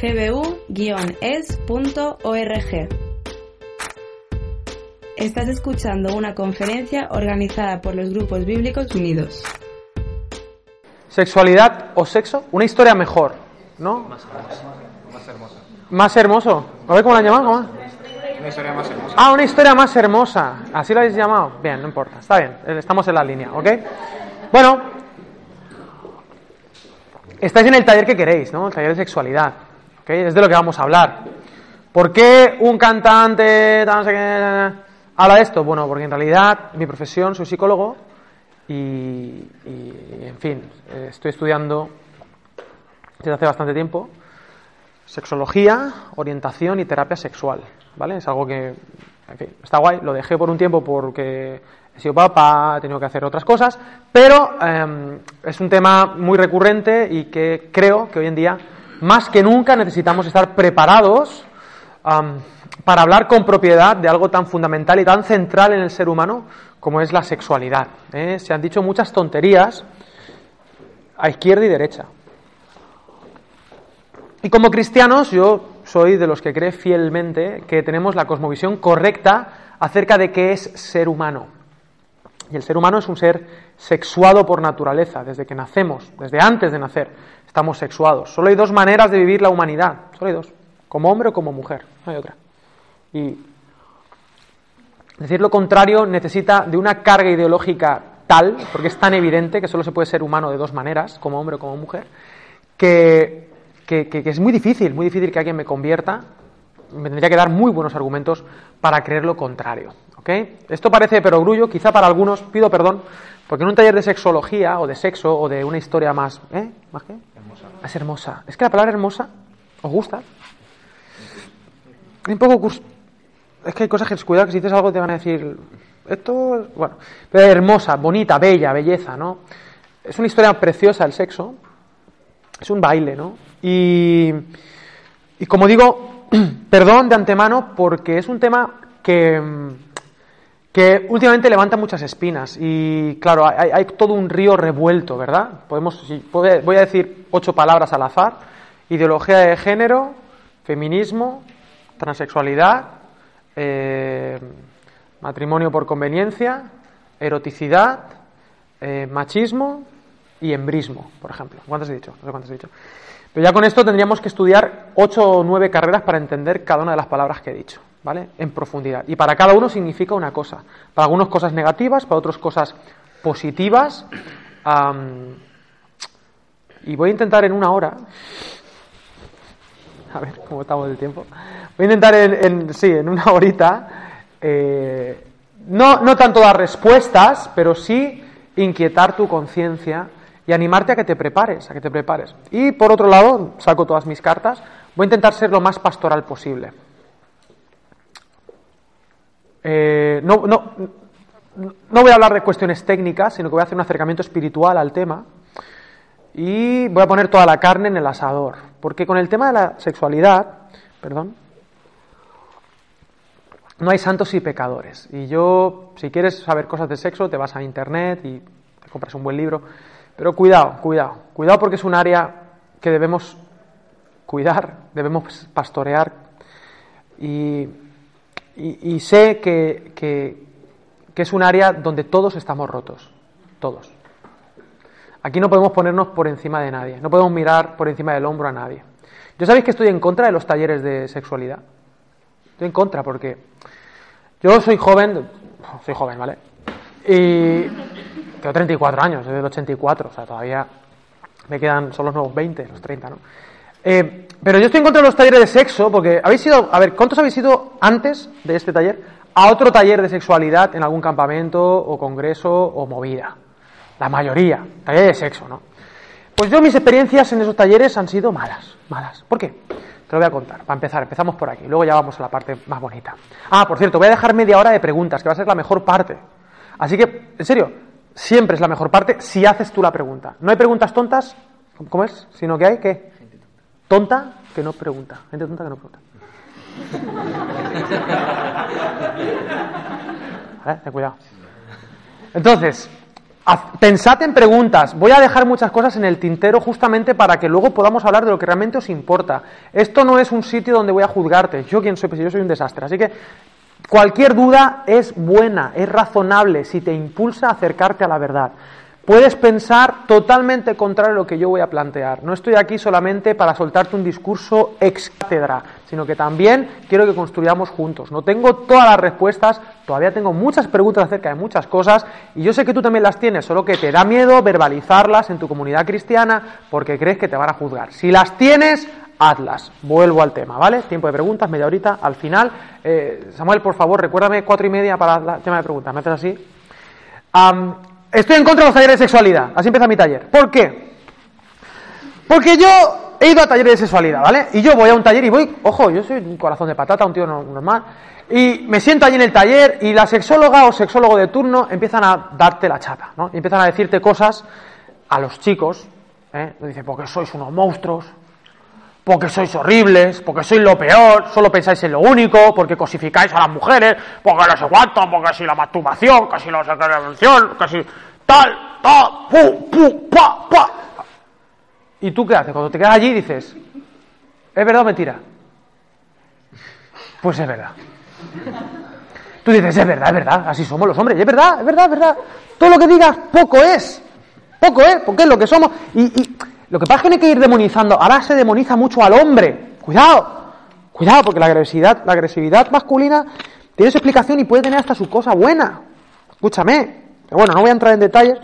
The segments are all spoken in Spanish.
gbu-es.org. Estás escuchando una conferencia organizada por los grupos bíblicos unidos. Sexualidad o sexo, una historia mejor, ¿no? Más hermosa. Más hermoso. ¿A ver cómo la han llamado? Una historia más hermosa. Ah, una historia más hermosa. ¿Así lo habéis llamado? Bien, no importa. Está bien. Estamos en la línea, ¿ok? Bueno, estáis en el taller que queréis, ¿no? El taller de sexualidad. Es de lo que vamos a hablar. ¿Por qué un cantante sé habla de esto? Bueno, porque en realidad mi profesión, soy psicólogo y, en fin, estoy estudiando desde hace bastante tiempo sexología, orientación y terapia sexual, ¿vale? Es algo que, en fin, está guay, lo dejé por un tiempo porque he sido papá, he tenido que hacer otras cosas, pero em, es un tema muy recurrente y que creo que hoy en día más que nunca necesitamos estar preparados para hablar con propiedad de algo tan fundamental y tan central en el ser humano como es la sexualidad. ¿eh? Se han dicho muchas tonterías a izquierda y derecha. Y como cristianos, yo soy de los que cree fielmente que tenemos la cosmovisión correcta acerca de qué es ser humano. Y el ser humano es un ser sexuado por naturaleza, desde que nacemos, desde antes de nacer estamos sexuados. Solo hay dos maneras de vivir la humanidad, solo hay dos, como hombre o como mujer, no hay otra. Y decir lo contrario necesita de una carga ideológica tal, porque es tan evidente que solo se puede ser humano de dos maneras, como hombre o como mujer, que, que, es muy difícil, muy difícil que alguien me convierta, me tendría que dar muy buenos argumentos para creer lo contrario. ¿Okay? Esto parece perogrullo, quizá para algunos, pido perdón, porque en un taller de sexología o de sexo o de una historia más... ¿Eh? ¿Más qué? Es hermosa. Es que la palabra hermosa, ¿os gusta? Un poco Es que hay cosas que, cuidado, que si dices algo te van a decir, esto, bueno, pero hermosa, bonita, bella, belleza, ¿no? Es una historia preciosa el sexo, es un baile, ¿no? Y, y como digo, perdón de antemano porque es un tema que, que últimamente levanta muchas espinas y claro, hay, todo un río revuelto, ¿verdad? Podemos, voy a decir ocho palabras al azar, ideología de género, feminismo, transexualidad, eh, matrimonio por conveniencia, eroticidad, eh, machismo y embrismo, por ejemplo. ¿Cuántas he dicho? No sé cuántas he dicho. Pero ya con esto tendríamos que estudiar ocho o nueve carreras para entender cada una de las palabras que he dicho, ¿vale? En profundidad. Y para cada uno significa una cosa. Para algunos cosas negativas, para otros cosas positivas. y voy a intentar en una hora. A ver cómo estamos del tiempo. Voy a intentar en, sí, en una horita. Eh, no, no tanto dar respuestas, pero sí inquietar tu conciencia y animarte a que te prepares, a que te prepares. Y por otro lado, saco todas mis cartas, voy a intentar ser lo más pastoral posible. Eh, no, no, no voy a hablar de cuestiones técnicas, sino que voy a hacer un acercamiento espiritual al tema y voy a poner toda la carne en el asador. Porque con el tema de la sexualidad, perdón, no hay santos y pecadores. Y yo, si quieres saber cosas de sexo, te vas a internet y te compras un buen libro. Pero cuidado, cuidado, cuidado porque es un área que debemos cuidar, debemos pastorear y, sé que, que, es un área donde todos estamos rotos, todos. Aquí no podemos ponernos por encima de nadie, no podemos mirar por encima del hombro a nadie. Yo sabéis que estoy en contra de los talleres de sexualidad. Estoy en contra porque yo soy joven, soy joven, ¿vale? Y tengo 34 años, soy del 84, o sea, todavía me quedan, son los nuevos 20, los 30, ¿no? Eh, pero yo estoy en contra de los talleres de sexo, porque habéis ido, a ver, ¿cuántos habéis ido antes de este taller a otro taller de sexualidad en algún campamento o congreso o movida? La mayoría, taller de sexo, ¿no? Pues yo mis experiencias en esos talleres han sido malas, malas. ¿Por qué? Te lo voy a contar. Para empezar, empezamos por aquí. Luego ya vamos a la parte más bonita. Ah, por cierto, voy a dejar media hora de preguntas, que va a ser la mejor parte. Así que, en serio, siempre es la mejor parte si haces tú la pregunta. No hay preguntas tontas, ¿cómo es? Sino que hay, ¿qué? Tonta que no pregunta. Gente tonta que no pregunta. ¿Vale? Ten cuidado. Entonces, pensad en preguntas. Voy a dejar muchas cosas en el tintero justamente para que luego podamos hablar de lo que realmente os importa. Esto no es un sitio donde voy a juzgarte. Yo quién soy, pues yo soy un desastre. Así que cualquier duda es buena, es razonable, si te impulsa a acercarte a la verdad. Puedes pensar totalmente contrario a lo que yo voy a plantear. No estoy aquí solamente para soltarte un discurso ex cátedra, sino que también quiero que construyamos juntos. No tengo todas las respuestas, todavía tengo muchas preguntas acerca de muchas cosas y yo sé que tú también las tienes, solo que te da miedo verbalizarlas en tu comunidad cristiana porque crees que te van a juzgar. Si las tienes, hazlas. Vuelvo al tema, ¿vale? Tiempo de preguntas, media horita. Al final, eh, Samuel, por favor, recuérdame cuatro y media para el tema de preguntas. ¿Me haces así? Estoy en contra de los talleres de sexualidad. Así empieza mi taller. ¿Por qué? Porque yo he ido a talleres de sexualidad, ¿vale? Y yo voy a un taller y voy, ojo, yo soy un corazón de patata, un tío no- normal, y me siento allí en el taller y la sexóloga o sexólogo de turno empiezan a darte la chapa, ¿no? Y empiezan a decirte cosas a los chicos, ¿eh? Le dicen, porque sois unos monstruos, porque sois horribles, porque sois lo peor, solo pensáis en lo único, porque cosificáis a las mujeres, porque no sé cuánto, porque si la masturbación, que si la sexualización, que si tal, tal, pu, pu, pa, pa. ¿Y tú qué haces? Cuando te quedas allí dices, ¿es verdad o mentira? Pues es verdad. Tú dices, es verdad, es verdad, así somos los hombres, es verdad, es verdad, es verdad. Todo lo que digas, poco es. Poco es, porque es lo que somos. Y, y lo que pasa es que no hay que ir demonizando. Ahora se demoniza mucho al hombre. Cuidado, cuidado, porque la agresividad, la agresividad masculina tiene su explicación y puede tener hasta su cosa buena. Escúchame. Pero bueno, no voy a entrar en detalles.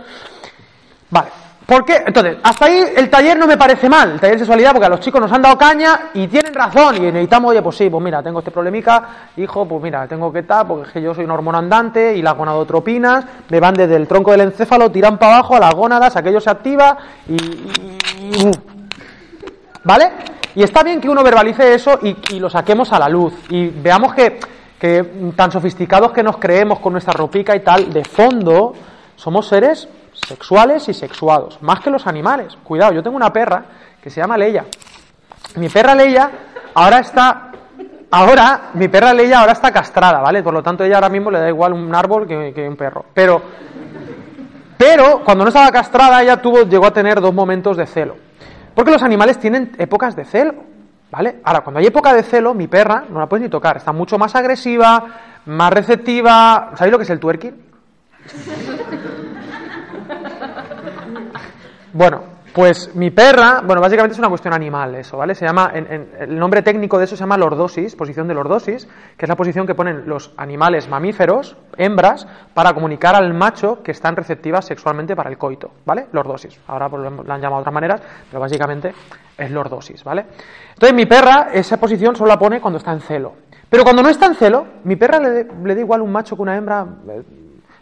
Vale. ¿Por qué? Entonces, hasta ahí el taller no me parece mal, el taller de sexualidad, porque a los chicos nos han dado caña y tienen razón. Y necesitamos, oye, pues sí, pues mira, tengo este problemica, hijo, pues mira, tengo que tal, porque es que yo soy una hormona andante y las gonadotropinas me van desde el tronco del encéfalo, tiran para abajo a las gónadas, aquello se activa y. ¿Vale? Y está bien que uno verbalice eso y, lo saquemos a la luz. Y veamos que tan sofisticados que nos creemos con nuestra ropica y tal, de fondo somos seres sexuales y sexuados, más que los animales. Cuidado, yo tengo una perra que se llama Leia. Mi perra Leia ahora está. Ahora, mi perra Leia ahora está castrada, ¿vale? Por lo tanto, ella ahora mismo le da igual un árbol que, que un perro. Pero, pero cuando no estaba castrada, ella tuvo, llegó a tener dos momentos de celo. Porque los animales tienen épocas de celo, ¿vale? Ahora, cuando hay época de celo, mi perra no la puedes ni tocar, está mucho más agresiva, más receptiva. ¿Sabéis lo que es el twerking? Bueno, pues mi perra, bueno, básicamente es una cuestión animal eso, ¿vale? Se llama, en- en- el nombre técnico de eso se llama lordosis, posición de lordosis, que es la posición que ponen los animales mamíferos, hembras, para comunicar al macho que están receptivas sexualmente para el coito, ¿vale? Lordosis. Ahora pues, lo la han llamado de otras maneras, pero básicamente es lordosis, ¿vale? Entonces mi perra esa posición solo la pone cuando está en celo. Pero cuando no está en celo, mi perra le, le da igual un macho que una hembra, eh,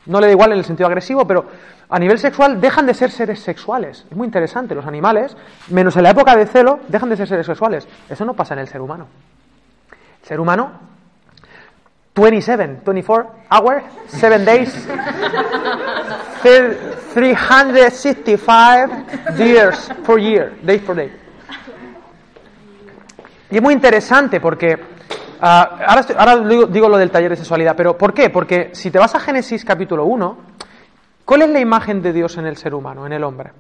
no le da igual en el sentido agresivo, pero a nivel sexual dejan de ser seres sexuales. Es muy interesante, los animales, menos en la época de celo, dejan de ser seres sexuales. Eso no pasa en el ser humano. El ser humano, 27, 24 hours, 7 days, 365 years per year, days per day. Y es muy interesante porque ahora, estoy- ahora digo, digo lo del taller de sexualidad, pero ¿por qué? Porque si te vas a Génesis capítulo 1, ¿cuál es la imagen de Dios en el ser humano, en el hombre?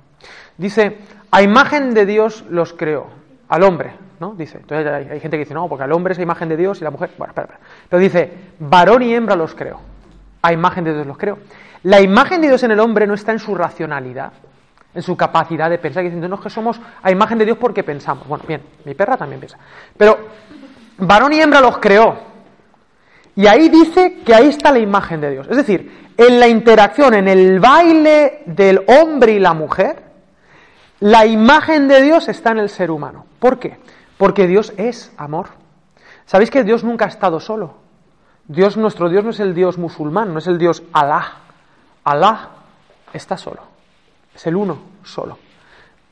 Dice, a imagen de Dios los creó, al hombre, ¿no? Dice, entonces hay, gente que dice, no, porque al hombre es la imagen de Dios y la mujer, bueno, espera, espera. Pero dice, varón y hembra los creó, a imagen de Dios los creó. La imagen de Dios en el hombre no está en su racionalidad, en su capacidad de pensar, que dicen, no, es que somos a imagen de Dios porque pensamos. Bueno, bien, mi perra también piensa. Pero varón y hembra los creó. Y ahí dice que ahí está la imagen de Dios. Es decir, en la interacción, en el baile del hombre y la mujer, la imagen de Dios está en el ser humano. ¿Por qué? Porque Dios es amor. ¿Sabéis que Dios nunca ha estado solo? Dios, nuestro Dios no es el Dios musulmán, no es el Dios Alá. Alá está solo. Es el uno solo.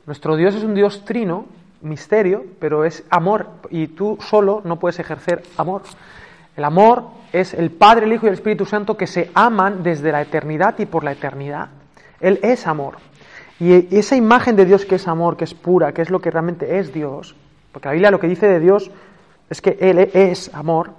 Nuestro Dios es un Dios trino misterio, pero es amor y tú solo no puedes ejercer amor. El amor es el Padre, el Hijo y el Espíritu Santo que se aman desde la eternidad y por la eternidad. Él es amor. Y esa imagen de Dios que es amor, que es pura, que es lo que realmente es Dios, porque la Biblia lo que dice de Dios es que Él es amor,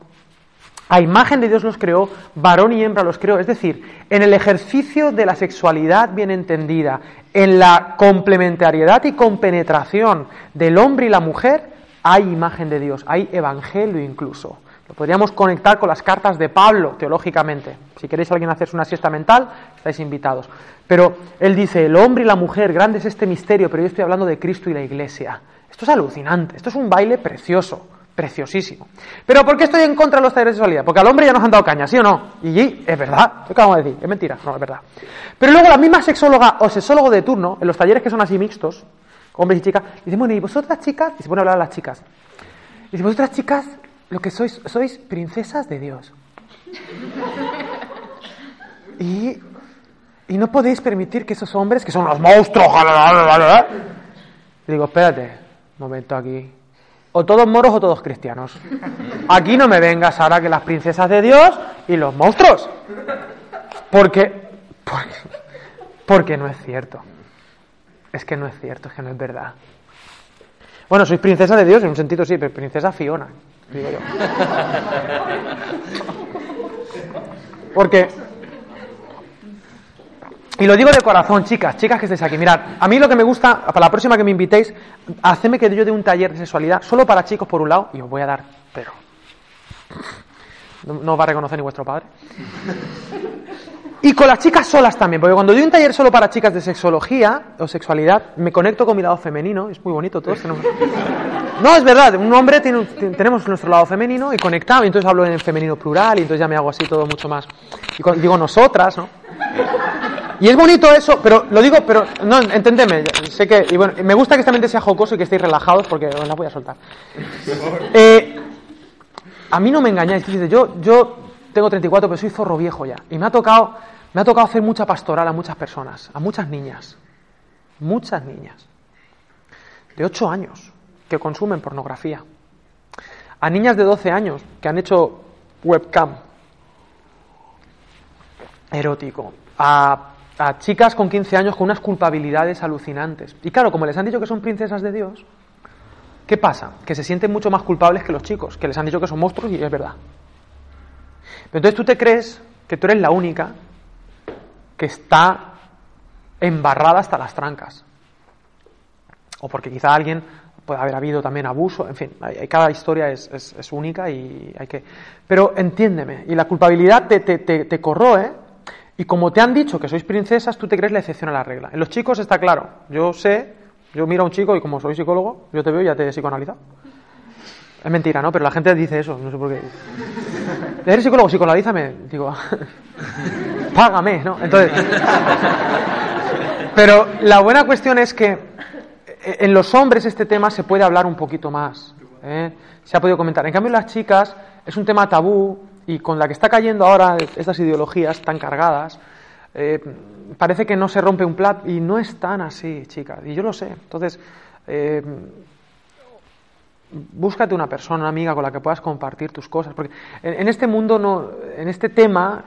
a imagen de Dios los creó, varón y hembra los creó. Es decir, en el ejercicio de la sexualidad bien entendida, en la complementariedad y compenetración del hombre y la mujer, hay imagen de Dios, hay evangelio incluso. Lo podríamos conectar con las cartas de Pablo, teológicamente. Si queréis alguien hacerse una siesta mental, estáis invitados. Pero él dice, el hombre y la mujer, grande es este misterio, pero yo estoy hablando de Cristo y la iglesia. Esto es alucinante, esto es un baile precioso preciosísimo. Pero ¿por qué estoy en contra de los talleres de sexualidad? Porque al hombre ya nos han dado caña, ¿sí o no? Y es verdad, ¿qué acabamos de decir? Es mentira, no, es verdad. Pero luego la misma sexóloga o sexólogo de turno, en los talleres que son así mixtos, hombres y chicas, dice, bueno, ¿y vosotras chicas? Y se pone a hablar a las chicas. Y dice, vosotras chicas, lo que sois, sois princesas de Dios. y, y no podéis permitir que esos hombres, que son los monstruos, digo, espérate, momento aquí, o todos moros o todos cristianos. Aquí no me vengas ahora que las princesas de Dios y los monstruos. Porque, porque, porque no es cierto. Es que no es cierto, es que no es verdad. Bueno, sois princesa de Dios en un sentido sí, pero princesa Fiona, digo yo. Porque y lo digo de corazón, chicas, chicas que estéis aquí. Mirad, a mí lo que me gusta, para la próxima que me invitéis, hacedme que yo dé un taller de sexualidad, solo para chicos por un lado, y os voy a dar, pero. No, os va a reconocer ni vuestro padre. Y con las chicas solas también, porque cuando doy un taller solo para chicas de sexología o sexualidad, me conecto con mi lado femenino, es muy bonito, todos tenemos. No, es verdad, un hombre tiene, tenemos nuestro lado femenino y conectado, y entonces hablo en femenino plural, y entonces ya me hago así todo mucho más. Y digo nosotras, ¿no? Y es bonito eso, pero lo digo, pero no, entendeme, sé que, y bueno, me gusta que esta mente sea jocoso y que estéis relajados porque os la voy a soltar. Eh, a mí no me engañáis, yo, yo tengo 34, pero soy zorro viejo ya, y me ha tocado, me ha tocado hacer mucha pastoral a muchas personas, a muchas niñas, muchas niñas, de 8 años, que consumen pornografía, a niñas de 12 años que han hecho webcam erótico, a a chicas con 15 años con unas culpabilidades alucinantes. Y claro, como les han dicho que son princesas de Dios, ¿qué pasa? Que se sienten mucho más culpables que los chicos, que les han dicho que son monstruos y es verdad. Pero entonces tú te crees que tú eres la única que está embarrada hasta las trancas. O porque quizá alguien puede haber habido también abuso, en fin, cada historia es, es, única y hay que... Pero entiéndeme, y la culpabilidad te, te, te, te corroe y como te han dicho que sois princesas, tú te crees la excepción a la regla. En los chicos está claro. Yo sé, yo miro a un chico y como soy psicólogo, yo te veo y ya te he psicoanalizado. Es mentira, ¿no? Pero la gente dice eso, no sé por qué. ¿Eres psicólogo? Psicoanalízame. Digo, págame, ¿no? Entonces. Pero la buena cuestión es que en los hombres este tema se puede hablar un poquito más. ¿eh? Se ha podido comentar. En cambio, en las chicas es un tema tabú, y con la que está cayendo ahora estas ideologías tan cargadas, eh, parece que no se rompe un plat y no es tan así, chicas, y yo lo sé. Entonces, eh, búscate una persona, una amiga con la que puedas compartir tus cosas, porque en, este mundo, no, en este tema,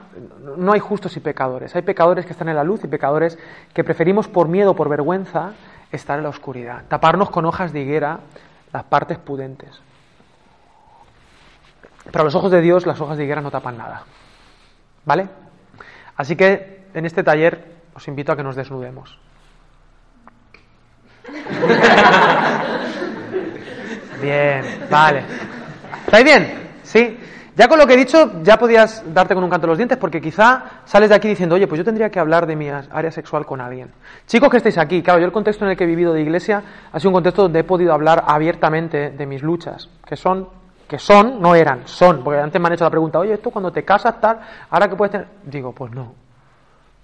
no hay justos y pecadores. Hay pecadores que están en la luz y pecadores que preferimos por miedo, por vergüenza, estar en la oscuridad, taparnos con hojas de higuera las partes pudentes. Pero a los ojos de Dios las hojas de higuera no tapan nada. ¿Vale? Así que en este taller os invito a que nos desnudemos. bien, vale. ¿Estáis bien? ¿Sí? Ya con lo que he dicho, ya podías darte con un canto los dientes, porque quizá sales de aquí diciendo, oye, pues yo tendría que hablar de mi área sexual con alguien. Chicos que estáis aquí, claro, yo el contexto en el que he vivido de iglesia ha sido un contexto donde he podido hablar abiertamente de mis luchas, que son que son, no eran, son, porque antes me han hecho la pregunta, oye, esto cuando te casas tal, ahora que puedes tener, digo, pues no,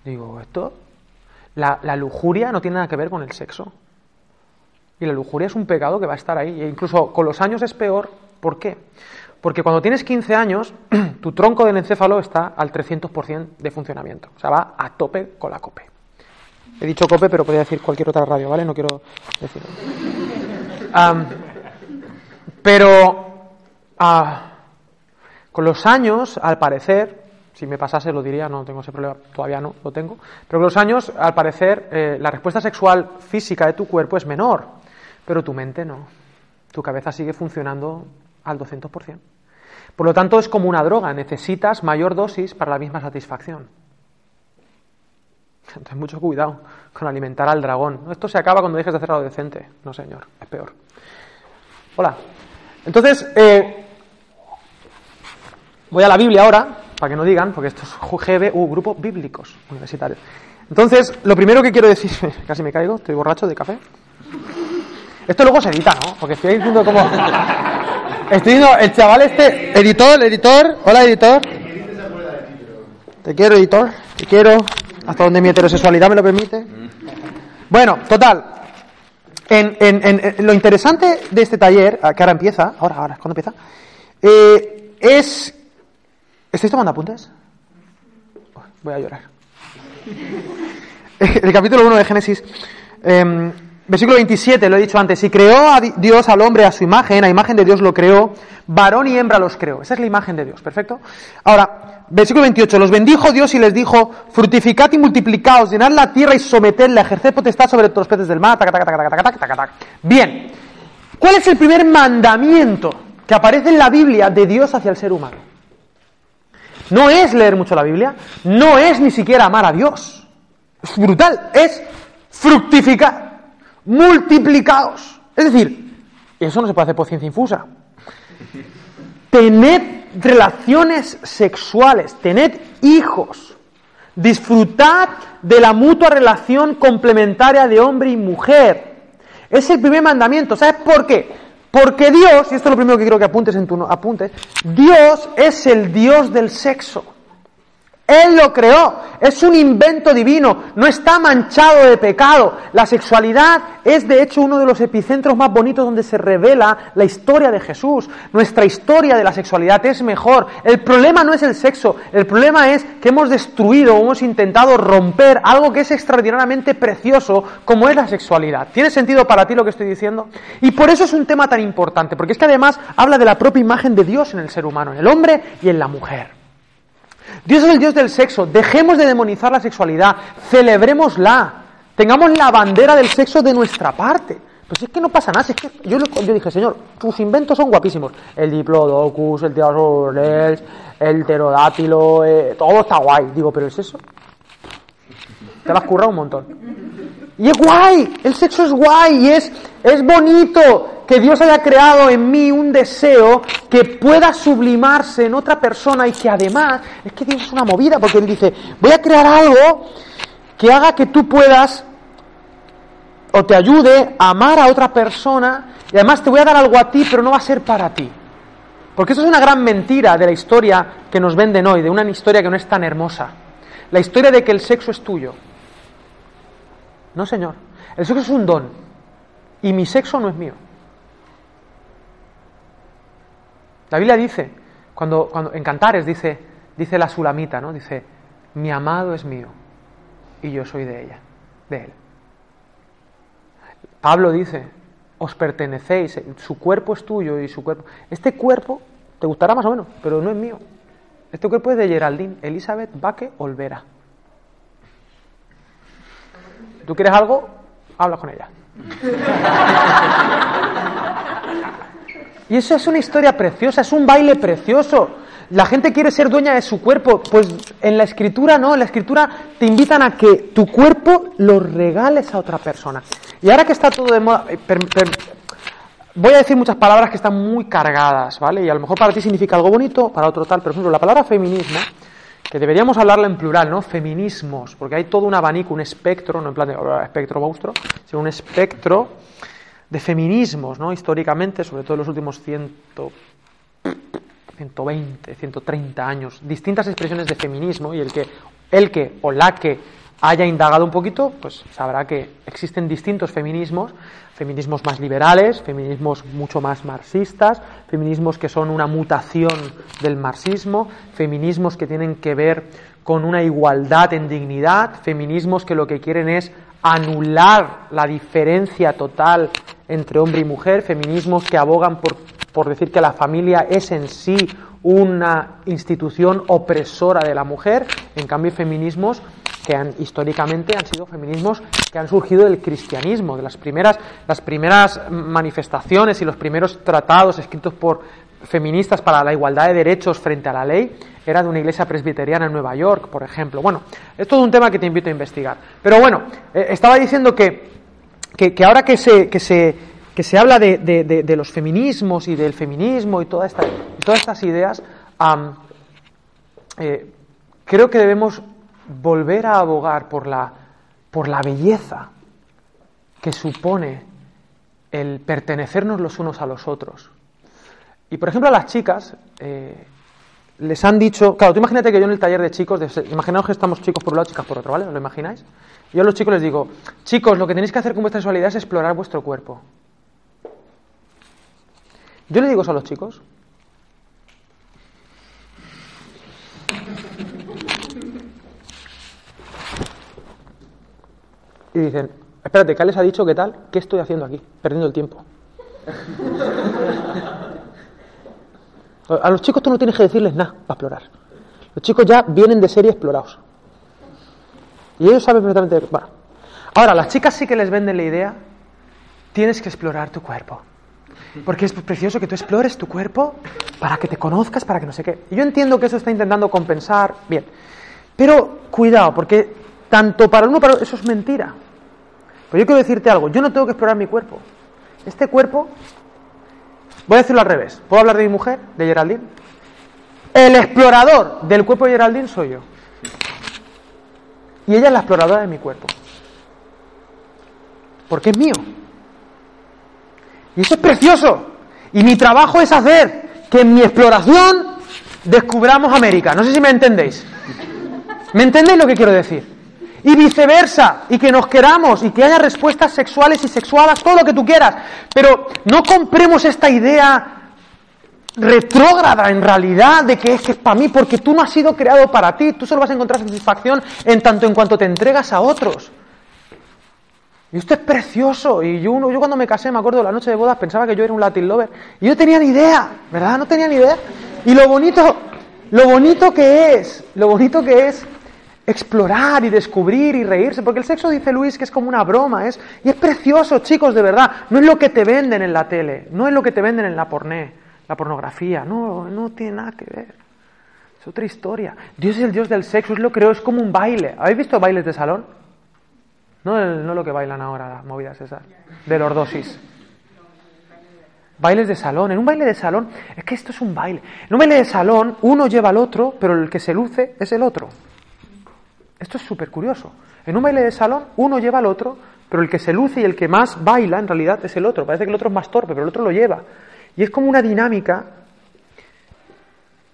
digo, esto, la, lujuria no tiene nada que ver con el sexo, y la lujuria es un pecado que va a estar ahí, e incluso con los años es peor, ¿por qué? Porque cuando tienes 15 años, tu tronco del encéfalo está al 300% de funcionamiento, o sea, va a tope con la COPE. He dicho COPE, pero podría decir cualquier otra radio, ¿vale? No quiero decirlo. Am, pero ah, con los años, al parecer, si me pasase lo diría, no tengo ese problema, todavía no lo tengo, pero con los años, al parecer, eh, la respuesta sexual física de tu cuerpo es menor, pero tu mente no. Tu cabeza sigue funcionando al 200%. Por lo tanto, es como una droga, necesitas mayor dosis para la misma satisfacción. Entonces, mucho cuidado con alimentar al dragón. Esto se acaba cuando dejes de hacer algo decente. No, señor, es peor. Hola. Entonces, eh, voy a la Biblia ahora, para que no digan, porque esto es GBU, grupos bíblicos universitarios. Entonces, lo primero que quiero decir, casi me caigo, estoy borracho de café. Esto luego se edita, ¿no? Porque estoy diciendo como... Estoy diciendo, el chaval este, editor, editor, hola editor. Te quiero, editor, te quiero, hasta donde mi heterosexualidad me lo permite. Bueno, total. En, en- en- lo interesante de este taller, ah, que ahora empieza, ahora, ahora, ¿cuándo empieza? Eh, es... ¿Estáis tomando apuntes? Voy a llorar. El capítulo 1 de Génesis, eh, versículo 27, lo he dicho antes, y creó a Di- Dios al hombre a su imagen, a imagen de Dios lo creó, varón y hembra los creó. Esa es la imagen de Dios, perfecto. Ahora, versículo 28, los bendijo Dios y les dijo, fructificad y multiplicaos, llenad la tierra y sometedla, ejerced potestad sobre todos los peces del mar, taca, taca, taca, taca, taca. Bien, ¿cuál es el primer mandamiento que aparece en la Biblia de Dios hacia el ser humano? No es leer mucho la Biblia, no es ni siquiera amar a Dios. Es brutal, es fructificar, multiplicaos. Es decir, eso no se puede hacer por ciencia infusa. Tened relaciones sexuales, tened hijos, disfrutad de la mutua relación complementaria de hombre y mujer. Es el primer mandamiento. ¿Sabes por qué? Porque Dios, y esto es lo primero que quiero que apuntes en tu no- apunte, Dios es el Dios del sexo. Él lo creó, es un invento divino, no está manchado de pecado. La sexualidad es de hecho uno de los epicentros más bonitos donde se revela la historia de Jesús. Nuestra historia de la sexualidad es mejor. El problema no es el sexo, el problema es que hemos destruido o hemos intentado romper algo que es extraordinariamente precioso como es la sexualidad. ¿Tiene sentido para ti lo que estoy diciendo? Y por eso es un tema tan importante, porque es que además habla de la propia imagen de Dios en el ser humano, en el hombre y en la mujer. Dios es el Dios del sexo. Dejemos de demonizar la sexualidad. Celebrémosla. Tengamos la bandera del sexo de nuestra parte. Pues es que no pasa nada. es que yo, dije, Señor, tus inventos son guapísimos. El diplodocus, el tirasaurus, el pterodátilo, eh, todo está guay. Digo, pero el sexo. Te lo has currado un montón. Y es guay, el sexo es guay y es, es bonito que Dios haya creado en mí un deseo que pueda sublimarse en otra persona y que además, es que Dios es una movida porque Él dice, voy a crear algo que haga que tú puedas o te ayude a amar a otra persona y además te voy a dar algo a ti pero no va a ser para ti. Porque eso es una gran mentira de la historia que nos venden hoy, de una historia que no es tan hermosa. La historia de que el sexo es tuyo. No, señor. El sexo es un don. Y mi sexo no es mío. La Biblia dice, cuando, cuando en Cantares dice, dice la sulamita, ¿no? Dice, mi amado es mío y yo soy de ella, de él. Pablo dice, os pertenecéis, su cuerpo es tuyo y su cuerpo. Este cuerpo te gustará más o menos, pero no es mío. Este cuerpo es de Geraldine Elizabeth Baque Olvera. ¿Tú quieres algo? Hablas con ella. Y eso es una historia preciosa, es un baile precioso. La gente quiere ser dueña de su cuerpo. Pues en la escritura no, en la escritura te invitan a que tu cuerpo lo regales a otra persona. Y ahora que está todo de moda, eh, voy a decir muchas palabras que están muy cargadas, ¿vale? Y a lo mejor para ti significa algo bonito, para otro tal. Pero, por ejemplo, la palabra feminismo, que deberíamos hablarla en plural, ¿no? Feminismos, porque hay todo un abanico, un espectro, no en plan de "Oh, espectro monstruo, sino un espectro de feminismos, ¿no? Históricamente, sobre todo en los últimos ciento, 120, 130 años, distintas expresiones de feminismo y el que, el que o la que haya indagado un poquito, pues sabrá que existen distintos feminismos, feminismos más liberales, feminismos mucho más marxistas, feminismos que son una mutación del marxismo, feminismos que tienen que ver con una igualdad en dignidad, feminismos que lo que quieren es anular la diferencia total entre hombre y mujer, feminismos que abogan por, por decir que la familia es en sí una institución opresora de la mujer, en cambio feminismos que han, históricamente han sido feminismos que han surgido del cristianismo, de las primeras, las primeras manifestaciones y los primeros tratados escritos por feministas para la igualdad de derechos frente a la ley era de una iglesia presbiteriana en Nueva York, por ejemplo. Bueno, es todo un tema que te invito a investigar. Pero bueno, eh, estaba diciendo que, que, ahora que se, que se, que se habla de, de, de, los feminismos y del feminismo y, todas estas ideas, eh, creo que debemos volver a abogar por la, por la belleza que supone el pertenecernos los unos a los otros. Y por ejemplo a las chicas eh, les han dicho, claro, tú imagínate que yo en el taller de chicos, imaginaos que estamos chicos por un lado, chicas por otro, ¿vale? ¿Os lo imagináis? Yo a los chicos les digo, chicos, lo que tenéis que hacer con vuestra sexualidad es explorar vuestro cuerpo. Yo le digo eso a los chicos. Y dicen, espérate, ¿qué les ha dicho qué tal? ¿Qué estoy haciendo aquí? Perdiendo el tiempo. A los chicos tú no tienes que decirles nada para explorar. Los chicos ya vienen de serie explorados. Y ellos saben perfectamente. Bueno. Ahora, las chicas sí que les venden la idea, tienes que explorar tu cuerpo. Porque es precioso que tú explores tu cuerpo para que te conozcas, para que no sé qué. Yo entiendo que eso está intentando compensar, bien. Pero cuidado, porque tanto para uno para otro, eso es mentira. Pero yo quiero decirte algo, yo no tengo que explorar mi cuerpo. Este cuerpo, voy a decirlo al revés. ¿Puedo hablar de mi mujer, de Geraldine? El explorador del cuerpo de Geraldine soy yo. Y ella es la exploradora de mi cuerpo. Porque es mío. Y eso es precioso. Y mi trabajo es hacer que en mi exploración descubramos América. No sé si me entendéis. ¿Me entendéis lo que quiero decir? Y viceversa, y que nos queramos, y que haya respuestas sexuales y sexuadas, todo lo que tú quieras. Pero no compremos esta idea retrógrada en realidad de que es que es para mí, porque tú no has sido creado para ti, tú solo vas a encontrar satisfacción en tanto en cuanto te entregas a otros. Y esto es precioso. Y yo, yo cuando me casé, me acuerdo la noche de bodas, pensaba que yo era un Latin lover. Y yo tenía ni idea, ¿verdad? No tenía ni idea. Y lo bonito, lo bonito que es, lo bonito que es explorar y descubrir y reírse, porque el sexo dice Luis que es como una broma, es y es precioso, chicos, de verdad, no es lo que te venden en la tele, no es lo que te venden en la porné, la pornografía, no, no tiene nada que ver. Es otra historia. Dios es el Dios del sexo, es lo creo, es como un baile. ¿Habéis visto bailes de salón? No, no lo que bailan ahora las movidas esas, de lordosis. Bailes de salón. En un baile de salón, es que esto es un baile. En un baile de salón, uno lleva al otro, pero el que se luce es el otro. Esto es súper curioso. En un baile de salón, uno lleva al otro, pero el que se luce y el que más baila, en realidad, es el otro. Parece que el otro es más torpe, pero el otro lo lleva. Y es como una dinámica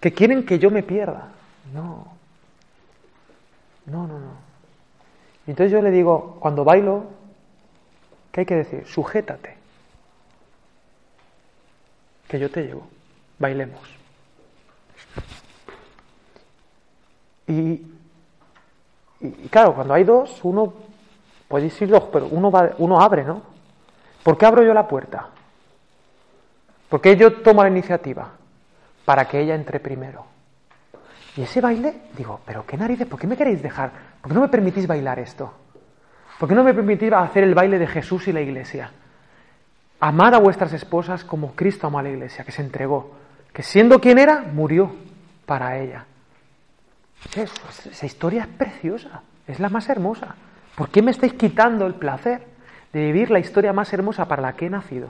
que quieren que yo me pierda. No. No, no, no. Y entonces yo le digo, cuando bailo, ¿qué hay que decir? Sujétate. Que yo te llevo. Bailemos. Y, claro, cuando hay dos, uno puede ir dos, pero uno, va, uno abre, ¿no? ¿Por qué abro yo la puerta? ¿Por qué yo tomo la iniciativa? Para que ella entre primero. Y ese baile, digo, pero qué narices, ¿por qué me queréis dejar? ¿Por qué no me permitís bailar esto? ¿Por qué no me permitís hacer el baile de Jesús y la iglesia? Amad a vuestras esposas como Cristo amó a la iglesia, que se entregó, que siendo quien era, murió para ella. Esa historia es preciosa, es la más hermosa. ¿Por qué me estáis quitando el placer de vivir la historia más hermosa para la que he nacido?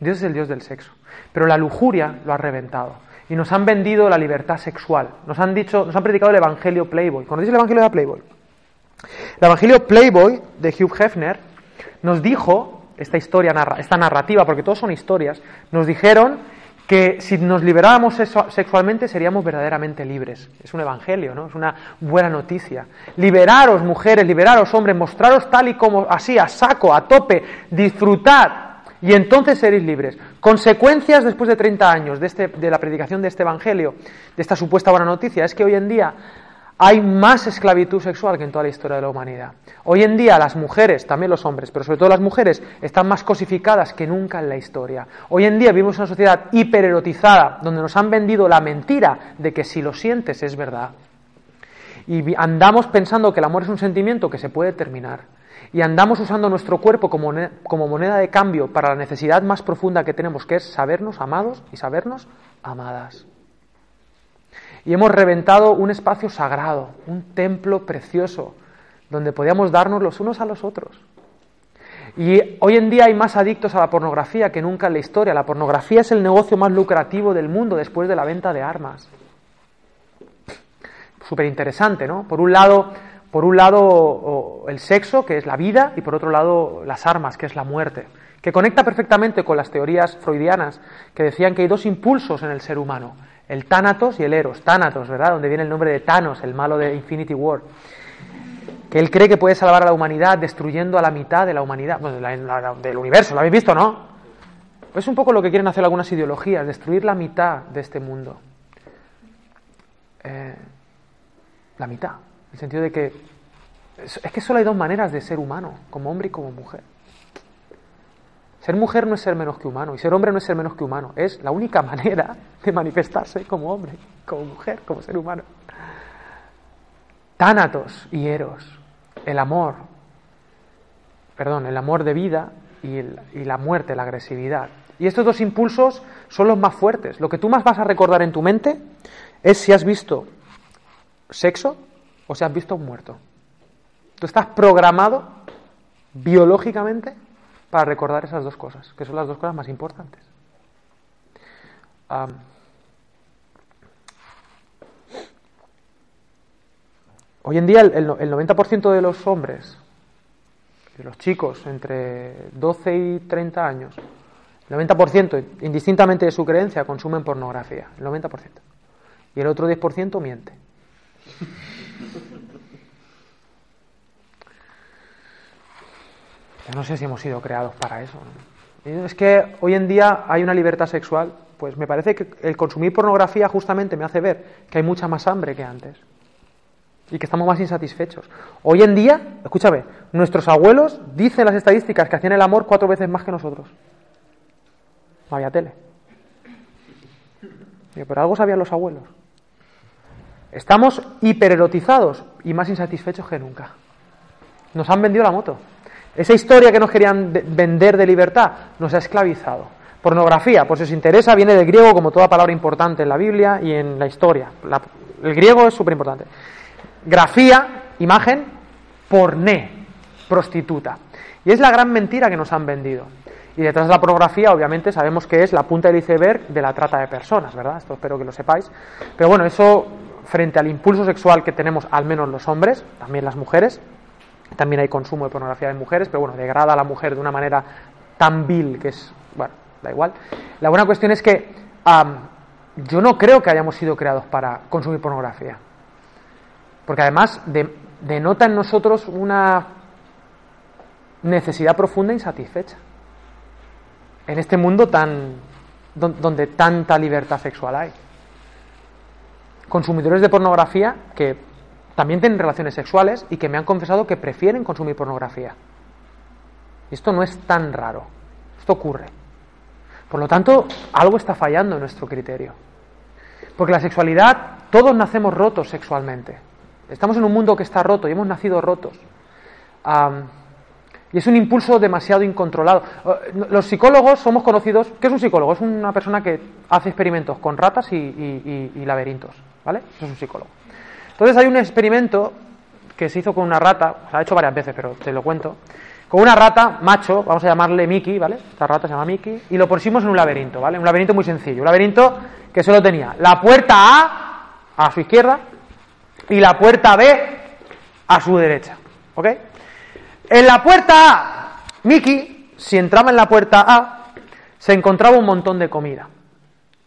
Dios es el Dios del sexo, pero la lujuria lo ha reventado y nos han vendido la libertad sexual. Nos han dicho, nos han predicado el evangelio Playboy. ¿Conocéis el evangelio de Playboy? El evangelio Playboy de Hugh Hefner nos dijo esta historia, esta narrativa, porque todos son historias, nos dijeron que si nos liberáramos sexualmente seríamos verdaderamente libres. Es un evangelio, ¿no? Es una buena noticia. Liberaros, mujeres, liberaros, hombres, mostraros tal y como así, a saco, a tope, disfrutad y entonces seréis libres. Consecuencias después de 30 años de, este, de la predicación de este Evangelio, de esta supuesta buena noticia, es que hoy en día hay más esclavitud sexual que en toda la historia de la humanidad. Hoy en día las mujeres, también los hombres, pero sobre todo las mujeres, están más cosificadas que nunca en la historia. Hoy en día vivimos en una sociedad hipererotizada, donde nos han vendido la mentira de que si lo sientes es verdad. Y andamos pensando que el amor es un sentimiento que se puede terminar. Y andamos usando nuestro cuerpo como, como moneda de cambio para la necesidad más profunda que tenemos, que es sabernos amados y sabernos amadas y hemos reventado un espacio sagrado, un templo precioso, donde podíamos darnos los unos a los otros. Y hoy en día hay más adictos a la pornografía que nunca en la historia. La pornografía es el negocio más lucrativo del mundo después de la venta de armas. Súper interesante, ¿no? Por un lado, por un lado el sexo, que es la vida, y por otro lado las armas, que es la muerte, que conecta perfectamente con las teorías freudianas que decían que hay dos impulsos en el ser humano, el Thanatos y el Eros. Thanatos, ¿verdad? Donde viene el nombre de Thanos, el malo de Infinity War. Que él cree que puede salvar a la humanidad destruyendo a la mitad de la humanidad, bueno, del universo, ¿lo habéis visto, no? Es un poco lo que quieren hacer algunas ideologías, destruir la mitad de este mundo. Eh, la mitad. En el sentido de que es que solo hay dos maneras de ser humano, como hombre y como mujer. Ser mujer no es ser menos que humano y ser hombre no es ser menos que humano. Es la única manera de manifestarse como hombre, como mujer, como ser humano. Tánatos y Eros, el amor, perdón, el amor de vida y, y la muerte, la agresividad. Y estos dos impulsos son los más fuertes. Lo que tú más vas a recordar en tu mente es si has visto sexo o si has visto un muerto. Tú estás programado biológicamente para recordar esas dos cosas, que son las dos cosas más importantes. hoy en día el, el 90% de los hombres, de los chicos entre 12 y 30 años, el 90%, indistintamente de su creencia, consumen pornografía, el 90%. Y el otro 10% miente. No sé si hemos sido creados para eso. Es que hoy en día hay una libertad sexual, pues me parece que el consumir pornografía justamente me hace ver que hay mucha más hambre que antes y que estamos más insatisfechos. Hoy en día, escúchame, nuestros abuelos dicen las estadísticas que hacían el amor cuatro veces más que nosotros. No había tele. Pero algo sabían los abuelos. Estamos hipererotizados y más insatisfechos que nunca. Nos han vendido la moto. Esa historia que nos querían vender de libertad nos ha esclavizado. Pornografía, por si os interesa, viene del griego como toda palabra importante en la Biblia y en la historia. el griego es súper importante. Grafía, imagen, porné, prostituta. Y es la gran mentira que nos han vendido. Y detrás de la pornografía, obviamente, sabemos que es la punta del iceberg de la trata de personas, ¿verdad? Esto espero que lo sepáis. Pero bueno, eso, frente al impulso sexual que tenemos, al menos los hombres, también las mujeres, también hay consumo de pornografía de mujeres, pero bueno, degrada a la mujer de una manera tan vil que es, bueno, da igual. La buena cuestión es que yo no creo que hayamos sido creados para consumir pornografía. Porque además denota en nosotros una necesidad profunda e insatisfecha. En este mundo tan donde tanta libertad sexual hay. Consumidores de pornografía que también tienen relaciones sexuales y que me han confesado que prefieren consumir pornografía. Esto no es tan raro, esto ocurre. Por lo tanto, algo está fallando en nuestro criterio. Porque la sexualidad, todos nacemos rotos sexualmente. Estamos en un mundo que está roto y hemos nacido rotos. y es un impulso demasiado incontrolado. Eh, los psicólogos somos conocidos. ¿Qué es un psicólogo? Es una persona que hace experimentos con ratas y, y laberintos. ¿Vale? Eso es un psicólogo. Entonces hay un experimento que se hizo con una rata, se ha hecho varias veces, pero te lo cuento, con una rata macho, vamos a llamarle Mickey, ¿vale? Esta rata se llama Mickey, y lo pusimos en un laberinto, ¿vale? Un laberinto muy sencillo, un laberinto que solo tenía la puerta A a su izquierda y la puerta B a su derecha, ¿ok? En la puerta A, Mickey, si entraba en la puerta A, se encontraba un montón de comida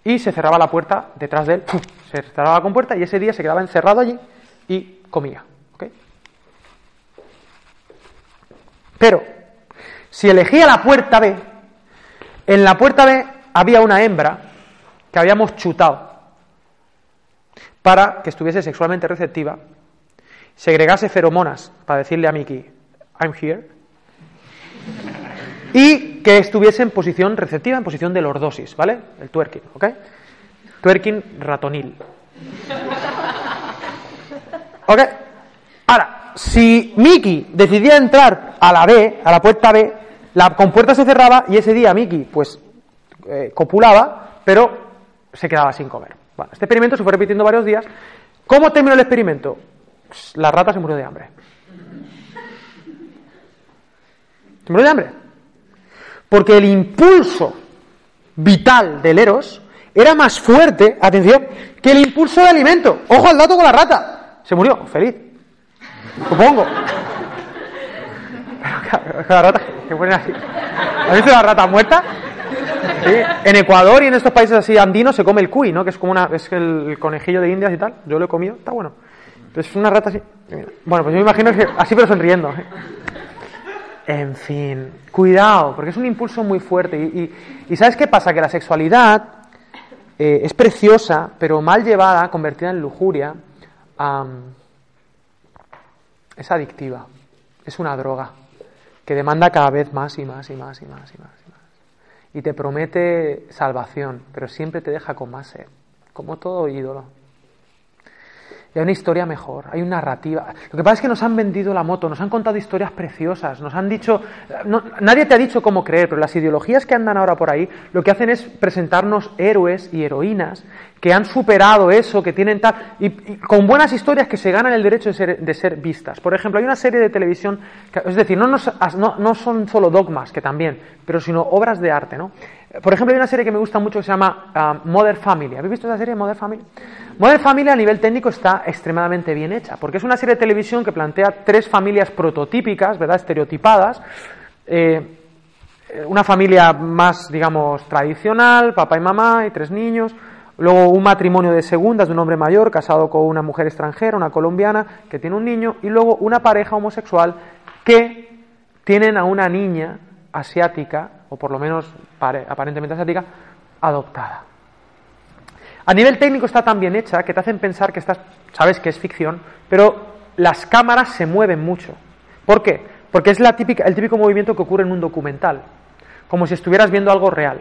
y se cerraba la puerta detrás de él, se cerraba la compuerta y ese día se quedaba encerrado allí y comía. Pero, si elegía la puerta B, en la puerta B había una hembra que habíamos chutado para que estuviese sexualmente receptiva segregase feromonas para decirle a Mickey, I'm here, y que estuviese en posición receptiva, en posición de lordosis, ¿vale? El twerking, ¿ok? Twerking ratonil. ¿Ok? Ahora, si Mickey decidía entrar a la B, a la puerta B, la compuerta se cerraba y ese día Mickey, pues, eh, copulaba, pero se quedaba sin comer. Bueno, este experimento se fue repitiendo varios días. ¿Cómo terminó el experimento? La rata se murió de hambre. Se murió de hambre. Porque el impulso vital del Eros era más fuerte, atención, que el impulso de alimento. Ojo al dato con la rata. Se murió, feliz. Supongo. La rata, que pone así. ¿Has visto la rata muerta? Sí. En Ecuador y en estos países así andinos se come el cuy, ¿no? Que es como una, es el conejillo de Indias y tal. Yo lo he comido, está bueno. Es una rata así. Bueno, pues yo me imagino que así pero sonriendo. En fin, cuidado, porque es un impulso muy fuerte. Y, y, ¿sabes qué pasa? Que la sexualidad eh, es preciosa, pero mal llevada, convertida en lujuria, es adictiva. Es una droga que demanda cada vez más y más y más y más y más y más. Y te promete salvación, pero siempre te deja con más sed, como todo ídolo. Y hay una historia mejor, hay una narrativa. Lo que pasa es que nos han vendido la moto, nos han contado historias preciosas, nos han dicho. nadie te ha dicho cómo creer, pero las ideologías que andan ahora por ahí lo que hacen es presentarnos héroes y heroínas que han superado eso, que tienen tal. Y, con buenas historias que se ganan el derecho de ser, vistas. Por ejemplo, hay una serie de televisión, es decir, no, no, no son solo dogmas, que también, pero sino obras de arte, ¿no? Por ejemplo, hay una serie que me gusta mucho que se llama uh, Mother Family. ¿Habéis visto esa serie, Mother Family? Mother Family a nivel técnico está extremadamente bien hecha, porque es una serie de televisión que plantea tres familias prototípicas, ¿verdad? Estereotipadas. Eh, una familia más, digamos, tradicional, papá y mamá y tres niños. Luego un matrimonio de segundas de un hombre mayor casado con una mujer extranjera, una colombiana, que tiene un niño. Y luego una pareja homosexual que tienen a una niña asiática, o por lo menos aparentemente asiática, adoptada. A nivel técnico está tan bien hecha que te hacen pensar que estás, sabes que es ficción, pero las cámaras se mueven mucho. ¿Por qué? Porque es la típica, el típico movimiento que ocurre en un documental, como si estuvieras viendo algo real.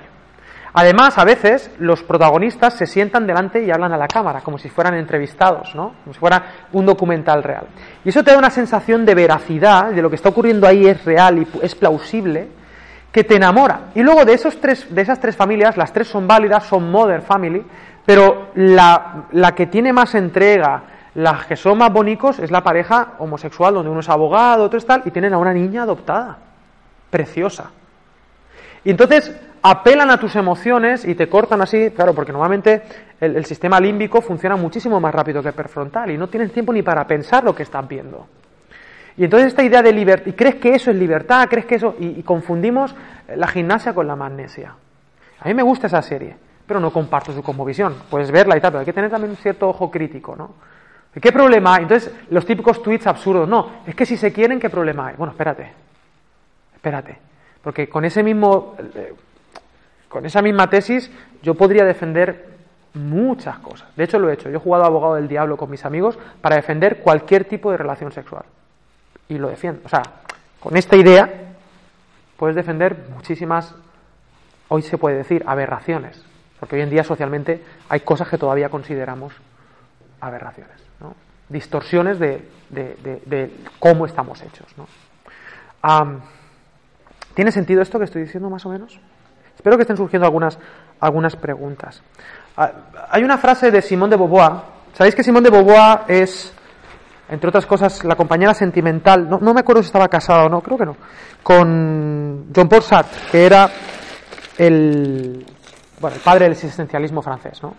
Además, a veces los protagonistas se sientan delante y hablan a la cámara, como si fueran entrevistados, ¿no? Como si fuera un documental real. Y eso te da una sensación de veracidad, de lo que está ocurriendo ahí es real y es plausible, que te enamora. Y luego de, esos tres, de esas tres familias, las tres son válidas, son mother family, pero la, la que tiene más entrega, las que son más bonitos, es la pareja homosexual, donde uno es abogado, otro es tal, y tienen a una niña adoptada, preciosa. Y entonces apelan a tus emociones y te cortan así, claro, porque normalmente el, sistema límbico funciona muchísimo más rápido que el prefrontal y no tienes tiempo ni para pensar lo que estás viendo. Y entonces esta idea de libertad, crees que eso es libertad, crees que eso, y, confundimos la gimnasia con la magnesia. A mí me gusta esa serie, pero no comparto su cosmovisión. Puedes verla y tal, pero hay que tener también un cierto ojo crítico, ¿no? ¿Qué problema hay? Entonces, los típicos tweets absurdos, no, es que si se quieren, ¿qué problema hay? Bueno, espérate, espérate, porque con ese mismo, eh, con esa misma tesis, yo podría defender muchas cosas. De hecho, lo he hecho. Yo he jugado abogado del diablo con mis amigos para defender cualquier tipo de relación sexual y lo defiendo. O sea, con esta idea puedes defender muchísimas, hoy se puede decir, aberraciones, porque hoy en día socialmente hay cosas que todavía consideramos aberraciones, distorsiones de, de, cómo estamos hechos. ¿no? ¿Tiene sentido esto que estoy diciendo más o menos? Espero que estén surgiendo algunas, algunas preguntas. Ah, hay una frase de Simón de Beauvoir. ¿Sabéis que Simón de Beauvoir es entre otras cosas, la compañera sentimental, no, me acuerdo si estaba casada o no, creo que no, con John Paul Sartre, que era el, bueno, el padre del existencialismo francés, ¿no?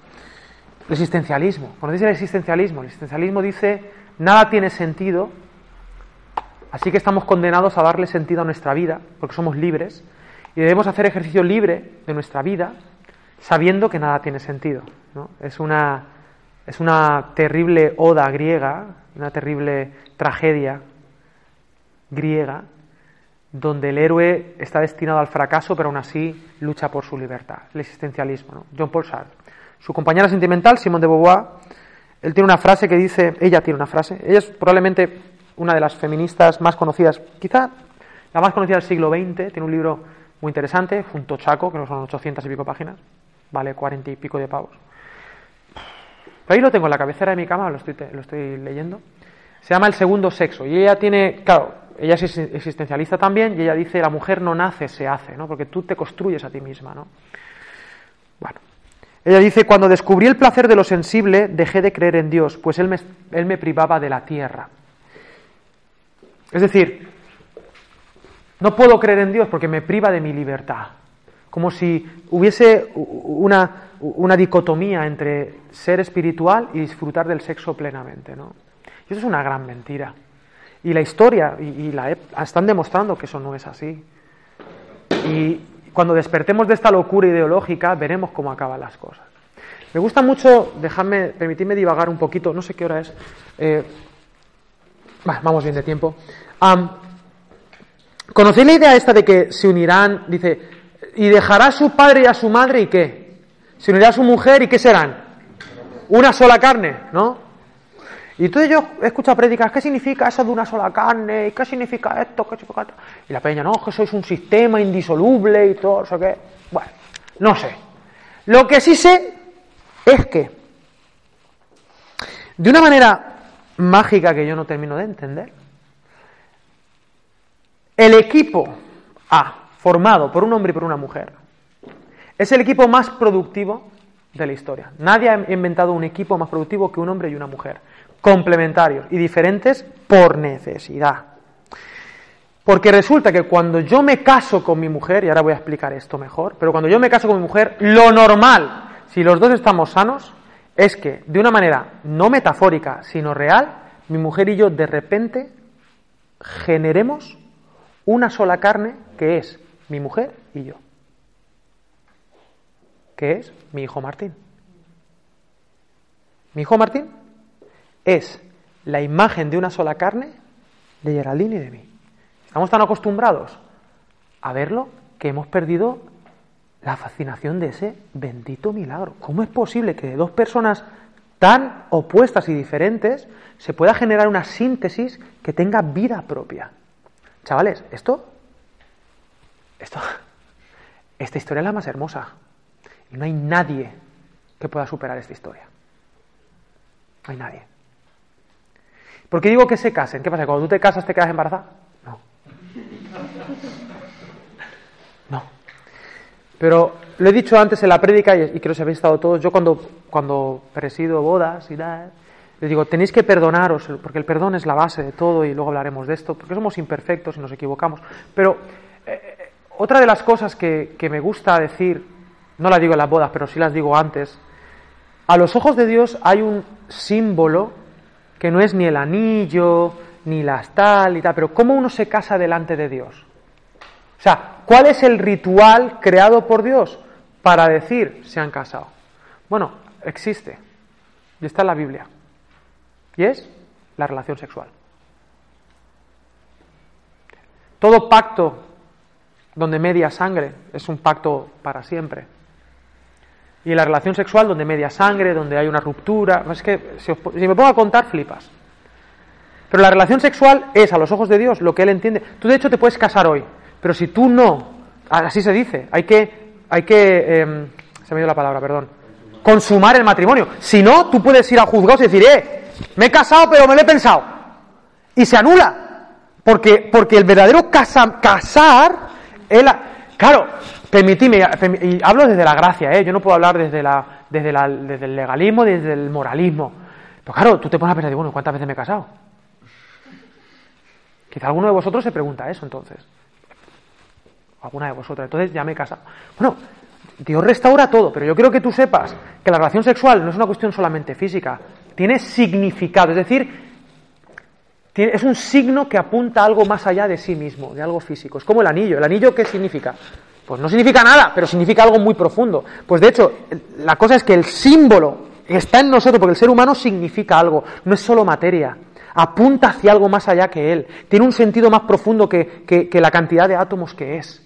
El existencialismo, dice el existencialismo, el existencialismo dice, nada tiene sentido, así que estamos condenados a darle sentido a nuestra vida, porque somos libres, y debemos hacer ejercicio libre de nuestra vida, sabiendo que nada tiene sentido. ¿no? Es, una, es una terrible oda griega una terrible tragedia griega, donde el héroe está destinado al fracaso, pero aún así lucha por su libertad, el existencialismo. John Paul Sartre. Su compañera sentimental, Simone de Beauvoir, él tiene una frase que dice, ella tiene una frase, ella es probablemente una de las feministas más conocidas, quizá la más conocida del siglo XX, tiene un libro muy interesante, junto Chaco, que no son 800 y pico páginas, vale 40 y pico de pavos. Ahí lo tengo en la cabecera de mi cama, lo estoy, leyendo. Se llama El segundo sexo. Y ella tiene, claro, ella es existencialista también, y ella dice, la mujer no nace, se hace, ¿no? Porque tú te construyes a ti misma, ¿no? Bueno. Ella dice, cuando descubrí el placer de lo sensible, dejé de creer en Dios, pues él me privaba de la tierra. Es decir, no puedo creer en Dios porque me priva de mi libertad. Como si hubiese una, una dicotomía entre ser espiritual y disfrutar del sexo plenamente, ¿no? Y eso es una gran mentira. Y la historia y, la están demostrando que eso no es así. Y cuando despertemos de esta locura ideológica, veremos cómo acaban las cosas. Me gusta mucho, dejadme, permitidme divagar un poquito, no sé qué hora es. Eh, vamos bien de tiempo. ¿Conocéis la idea esta de que se unirán? Dice, y dejará a su padre y a su madre y qué? Se unirá a su mujer y qué serán? Una sola carne, ¿no? Y entonces yo he escuchado prédicas, ¿qué significa eso de una sola carne? ¿Y qué significa esto? ¿Qué significa esto? Y la peña, no, que sois un sistema indisoluble y todo eso que... Bueno, no sé. Lo que sí sé es que, de una manera mágica que yo no termino de entender, el equipo A, formado por un hombre y por una mujer, es el equipo más productivo de la historia. Nadie ha inventado un equipo más productivo que un hombre y una mujer complementarios y diferentes por necesidad. Porque resulta que cuando yo me caso con mi mujer, y ahora voy a explicar esto mejor, pero cuando yo me caso con mi mujer, lo normal, si los dos estamos sanos, es que de una manera no metafórica, sino real, mi mujer y yo de repente generemos una sola carne que es mi mujer y yo, que es mi hijo Martín. Mi hijo Martín es la imagen de una sola carne de Geraldine y de mí. Estamos tan acostumbrados a verlo que hemos perdido la fascinación de ese bendito milagro. ¿Cómo es posible que de dos personas tan opuestas y diferentes se pueda generar una síntesis que tenga vida propia? Chavales, esto, esto, esta historia es la más hermosa. Y no hay nadie que pueda superar esta historia. No hay nadie. ¿Por qué digo que se casen? ¿Qué pasa? ¿Cuando tú te casas te quedas embarazada? No. No. Pero lo he dicho antes en la prédica y, creo que habéis estado todos. Yo cuando, cuando presido bodas y tal, les digo, tenéis que perdonaros, porque el perdón es la base de todo y luego hablaremos de esto, porque somos imperfectos y nos equivocamos. Pero eh, otra de las cosas que, que me gusta decir, no la digo en las bodas, pero sí las digo antes, a los ojos de Dios hay un símbolo que no es ni el anillo, ni las tal y tal, pero ¿cómo uno se casa delante de Dios? O sea, ¿cuál es el ritual creado por Dios para decir se han casado? Bueno, existe, y está en la Biblia, y es la relación sexual. Todo pacto donde media sangre es un pacto para siempre. Y la relación sexual, donde media sangre, donde hay una ruptura. Es que si, me pongo a contar, flipas. Pero la relación sexual es, a los ojos de Dios, lo que Él entiende. Tú, de hecho, te puedes casar hoy. Pero si tú no, así se dice, hay que. Hay que em, se me dio la palabra, perdón. Consumar el matrimonio. Si no, tú puedes ir a juzgados y decir, eh, me he casado, pero me lo he pensado. Y se anula. Porque, porque el verdadero casar, él, claro, Permitidme, y hablo desde la gracia, ¿eh? yo no puedo hablar desde, la, desde, la, desde el legalismo, desde el moralismo. Pero claro, tú te pones a pensar, bueno, ¿cuántas veces me he casado? Quizá alguno de vosotros se pregunta eso entonces. Alguna de vosotros, entonces ya me he casado. Bueno, Dios restaura todo, pero yo quiero que tú sepas que la relación sexual no es una cuestión solamente física, tiene significado, es decir, es un signo que apunta a algo más allá de sí mismo, de algo físico. Es como el anillo. ¿El anillo qué significa? Pues no significa nada, pero significa algo muy profundo. Pues de hecho, la cosa es que el símbolo está en nosotros, porque el ser humano significa algo, no es solo materia. Apunta hacia algo más allá que él. Tiene un sentido más profundo que, la cantidad de átomos que es.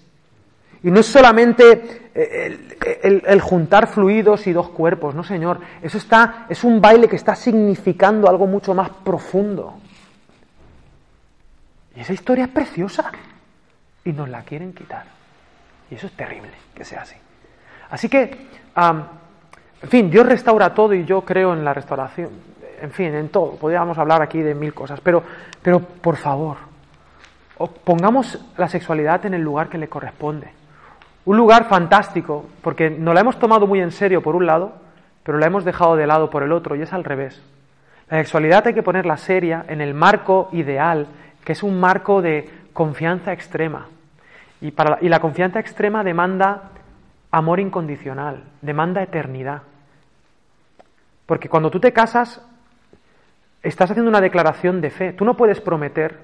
Y no es solamente el, el- el juntar fluidos y dos cuerpos, no señor. Eso está, es un baile que está significando algo mucho más profundo. Y esa historia es preciosa. Y nos la quieren quitar. Y eso es terrible que sea así. Así que, am, en fin, Dios restaura todo y yo creo en la restauración. En fin, en todo. Podríamos hablar aquí de mil cosas. Pero, pero por favor, pongamos la sexualidad en el lugar que le corresponde. Un lugar fantástico, porque nos la hemos tomado muy en serio por un lado, pero la hemos dejado de lado por el otro, y es al revés. La sexualidad hay que ponerla seria en el marco ideal, que es un marco de confianza extrema. Y, para la, y la confianza extrema demanda amor incondicional, demanda eternidad. Porque cuando tú te casas, estás haciendo una declaración de fe. Tú no puedes prometer,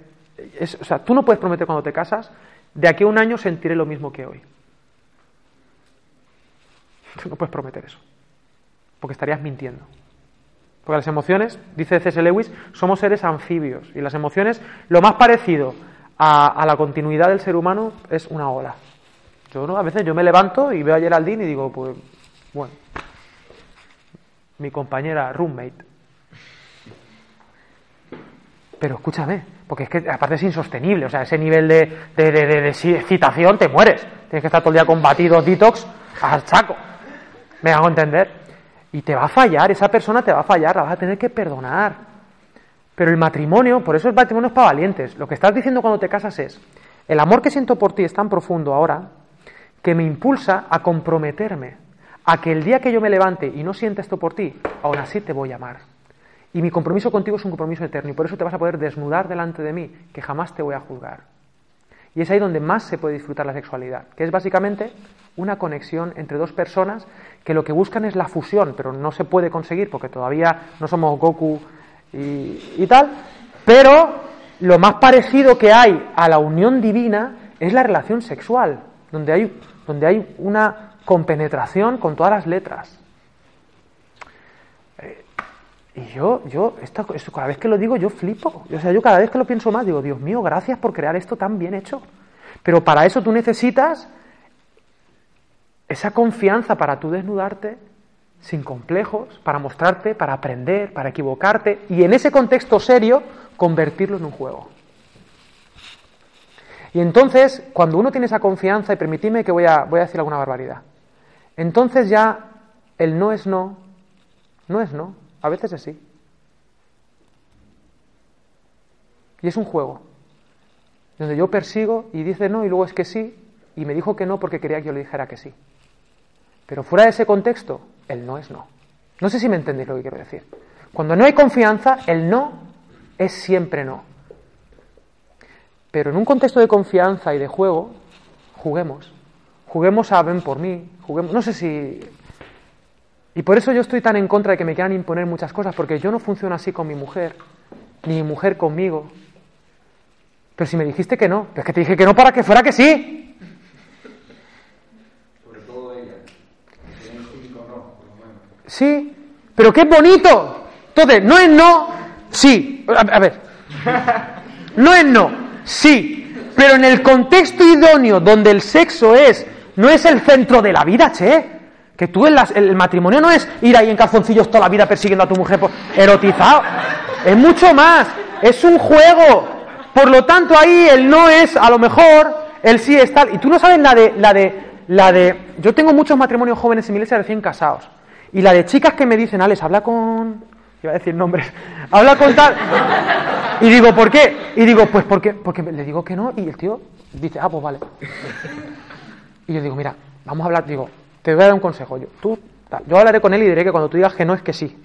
es- o sea, tú no puedes prometer cuando te casas, de aquí a un año sentiré lo mismo que hoy. Tú no puedes prometer eso, porque estarías mintiendo. Porque las emociones, dice C.S. Lewis, somos seres anfibios y las emociones, lo más parecido a, la continuidad del ser humano es una ola. Yo no, a veces yo me levanto y veo a Geraldine y digo, pues, bueno, mi compañera roommate. Pero escúchame, porque es que aparte es insostenible, o sea, ese nivel de, de, de, excitación te mueres. Tienes que estar todo el día con batidos detox al saco. Me hago entender. Y te va a fallar, esa persona te va a fallar, la vas a tener que perdonar. Pero el matrimonio, por eso el matrimonio es para valientes. Lo que estás diciendo cuando te casas es, el amor que siento por ti es tan profundo ahora que me impulsa a comprometerme a que el día que yo me levante y no sienta esto por ti, aún así te voy a amar. Y mi compromiso contigo es un compromiso eterno y por eso te vas a poder desnudar delante de mí, que jamás te voy a juzgar. Y es ahí donde más se puede disfrutar la sexualidad, que es básicamente una conexión entre dos personas que lo que buscan es la fusión, pero no se puede conseguir porque todavía no somos Goku y, tal. Pero lo más parecido que hay a la unión divina es la relación sexual, donde hay, donde hay una compenetración con todas las letras. Eh, Y yo, yo, esto, esto cada vez que lo digo, yo flipo. O sea, yo cada vez que lo pienso más, digo, Dios mío, gracias por crear esto tan bien hecho. Pero para eso tú necesitas esa confianza para tú desnudarte sin complejos, para mostrarte, para aprender, para equivocarte y en ese contexto serio convertirlo en un juego. Y entonces, cuando uno tiene esa confianza, y permitidme que voy a, voy a decir alguna barbaridad, entonces ya el no es no, no es no, a veces es sí. Y es un juego, donde yo persigo y dice no y luego es que sí, y me dijo que no porque quería que yo le dijera que sí. Pero fuera de ese contexto, el no es no. No sé si me entendéis lo que quiero decir. Cuando no hay confianza, el no es siempre no. Pero en un contexto de confianza y de juego, juguemos. Juguemos a ven por mí, juguemos. No sé si. Y por eso yo estoy tan en contra de que me quieran imponer muchas cosas, porque yo no funciono así con mi mujer, ni mi mujer conmigo. Pero si me dijiste que no, es que te dije que no para que fuera que sí. Sobre todo ella. Tiene un físico no, por lo menos. Sí, pero qué bonito. Entonces, no es no, sí. A, ver. No es no, sí. Pero en el contexto idóneo donde el sexo es, no es el centro de la vida, che. Que tú en las- el matrimonio no es ir ahí en calzoncillos toda la vida persiguiendo a tu mujer por- erotizado. Es mucho más. Es un juego. Por lo tanto, ahí el no es a lo mejor, el sí es tal. Y tú no sabes la de, la de, la de. Yo tengo muchos matrimonios jóvenes en mi iglesia recién casados. Y la de chicas que me dicen, Alex, habla con. Iba a decir nombres. Habla con tal. Y digo, ¿por qué? Y digo, pues porque, porque le digo que no. Y el tío dice, ah, pues vale. Y yo digo, mira, vamos a hablar. Digo, te voy a dar un consejo. Yo, tú, yo hablaré con él y diré que cuando tú digas que no es que sí.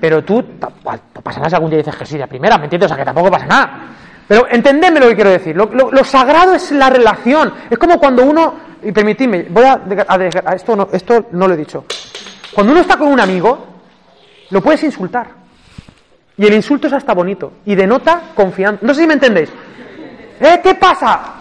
Pero tú, no pasa nada si algún día dices que sí de primera, ¿me entiendes? O sea, que tampoco pasa nada. Pero entendedme lo que quiero decir. Lo, lo- lo sagrado es la relación. Es como cuando uno, y permitidme, voy a, a- a- esto, no, esto no lo he dicho. Cuando uno está con un amigo, lo puedes insultar. Y el insulto es hasta bonito. Y denota confianza. No sé si me entendéis. ¿Eh? ¿Qué pasa?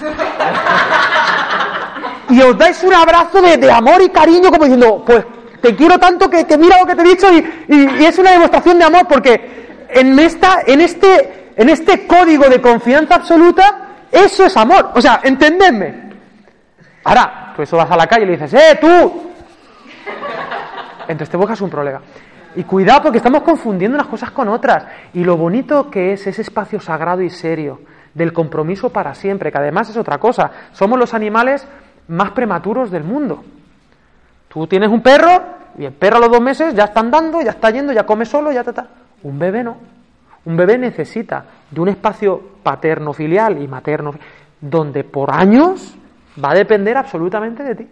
Y os dais un abrazo de, amor y cariño, como diciendo, pues te quiero tanto que, mira lo que te he dicho. Y, y- y es una demostración de amor, porque en, esta, en, este, en este código de confianza absoluta, eso es amor. O sea, entendedme. Ahora, tú eso vas a la calle y le dices, ¡eh, tú! Entonces te buscas un problema. Y cuidado porque estamos confundiendo unas cosas con otras. Y lo bonito que es ese espacio sagrado y serio del compromiso para siempre, que además es otra cosa. Somos los animales más prematuros del mundo. Tú tienes un perro y el perro a los dos meses ya está andando, ya está yendo, ya come solo, ya está. Un bebé no. Un bebé necesita de un espacio paterno-filial y materno, donde por años va a depender absolutamente de ti.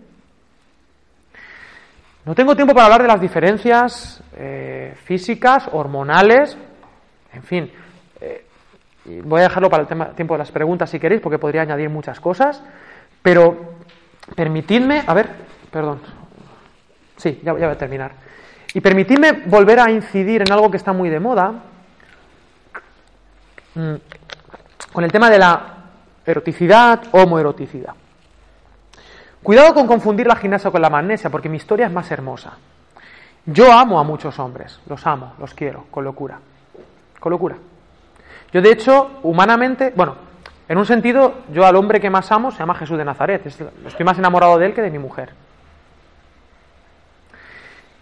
No tengo tiempo para hablar de las diferencias eh, físicas, hormonales, en fin. Eh, voy a dejarlo para el tiempo de las preguntas si queréis, porque podría añadir muchas cosas. Pero permitidme, a ver, perdón. Sí, ya, ya voy a terminar. Y permitidme volver a incidir en algo que está muy de moda, mm, con el tema de la eroticidad, homoeroticidad. Cuidado con confundir la gimnasia con la magnesia, porque mi historia es más hermosa. Yo amo a muchos hombres, los amo, los quiero, con locura. Con locura. Yo, de hecho, humanamente, bueno, en un sentido, yo al hombre que más amo se llama Jesús de Nazaret. Estoy más enamorado de él que de mi mujer.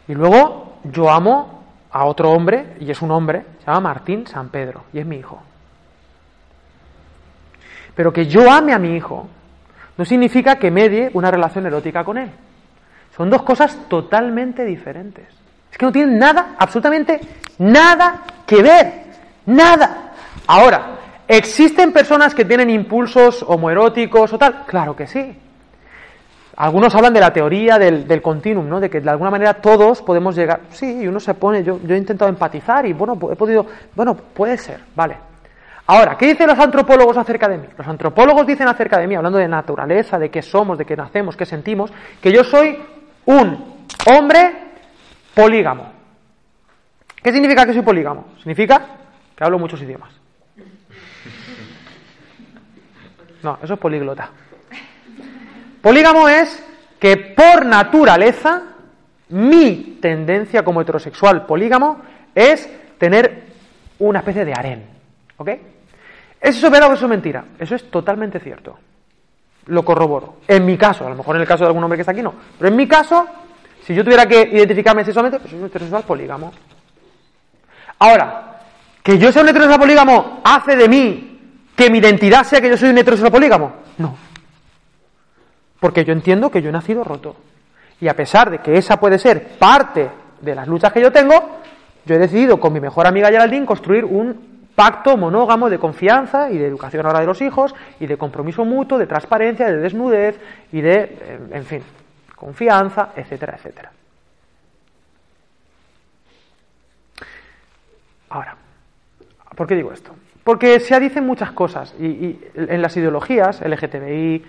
Y luego, yo amo a otro hombre, y es un hombre, se llama Martín San Pedro, y es mi hijo. Pero que yo ame a mi hijo no significa que medie una relación erótica con él. Son dos cosas totalmente diferentes. Es que no tienen nada, absolutamente nada que ver. Nada. Ahora, ¿existen personas que tienen impulsos homoeróticos o tal? Claro que sí. Algunos hablan de la teoría del, continuum, ¿no? De que de alguna manera todos podemos llegar. Sí, y uno se pone. Yo, yo he intentado empatizar y bueno, he podido. Bueno, puede ser, vale. Ahora, ¿qué dicen los antropólogos acerca de mí? Los antropólogos dicen acerca de mí, hablando de naturaleza, de qué somos, de qué nacemos, qué sentimos, que yo soy un hombre polígamo. ¿Qué significa que soy polígamo? Significa que hablo muchos idiomas. No, eso es políglota. Polígamo es que por naturaleza mi tendencia como heterosexual polígamo es tener una especie de harén. ¿Ok? ¿Eso es verdad o eso es mentira? Eso es totalmente cierto. Lo corroboro. En mi caso, a lo mejor en el caso de algún hombre que está aquí no. Pero en mi caso, si yo tuviera que identificarme sexualmente, pues soy un heterosexual polígamo. Ahora, que yo sea un heterosexual polígamo hace de mí que mi identidad sea que yo soy un heterosexual polígamo. No. Porque yo entiendo que yo he nacido roto. Y a pesar de que esa puede ser parte de las luchas que yo tengo, yo he decidido con mi mejor amiga Geraldine construir un pacto monógamo de confianza y de educación ahora de los hijos y de compromiso mutuo, de transparencia, de desnudez y de, en fin, confianza, etcétera, etcétera. Ahora, ¿por qué digo esto? Porque se dicen muchas cosas y, en las ideologías LGTBI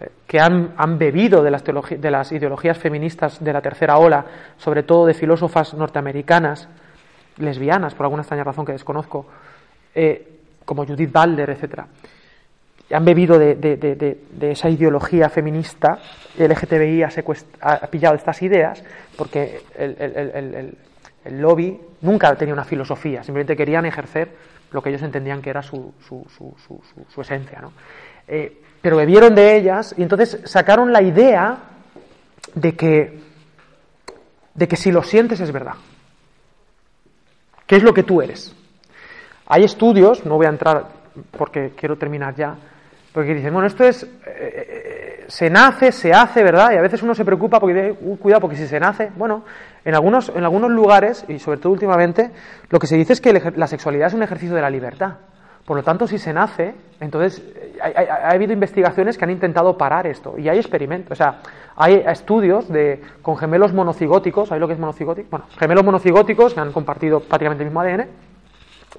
eh, que han, han bebido de las, de las ideologías feministas de la tercera ola, sobre todo de filósofas norteamericanas, lesbianas, por alguna extraña razón que desconozco, eh, como Judith Balder, etc. Han bebido de, esa ideología feminista, el LGTBI ha, ha pillado estas ideas, porque el, lobby nunca tenía una filosofía, simplemente querían ejercer lo que ellos entendían que era su, esencia. Eh, pero bebieron de ellas y entonces sacaron la idea de que, de que si lo sientes es verdad. ¿Qué es lo que tú eres? Hay estudios, no voy a entrar porque quiero terminar ya, porque dicen, bueno, esto es, eh, eh, se nace, se hace, ¿verdad? Y a veces uno se preocupa porque dice, uh, cuidado, porque si se nace, bueno, en algunos, en algunos lugares, y sobre todo últimamente, lo que se dice es que la sexualidad es un ejercicio de la libertad. Por lo tanto, si se nace, entonces ha habido investigaciones que han intentado parar esto y hay experimentos, o sea, hay estudios de con gemelos monocigóticos, ¿sabéis lo que es monocigótico? Bueno, gemelos monocigóticos que han compartido prácticamente el mismo ADN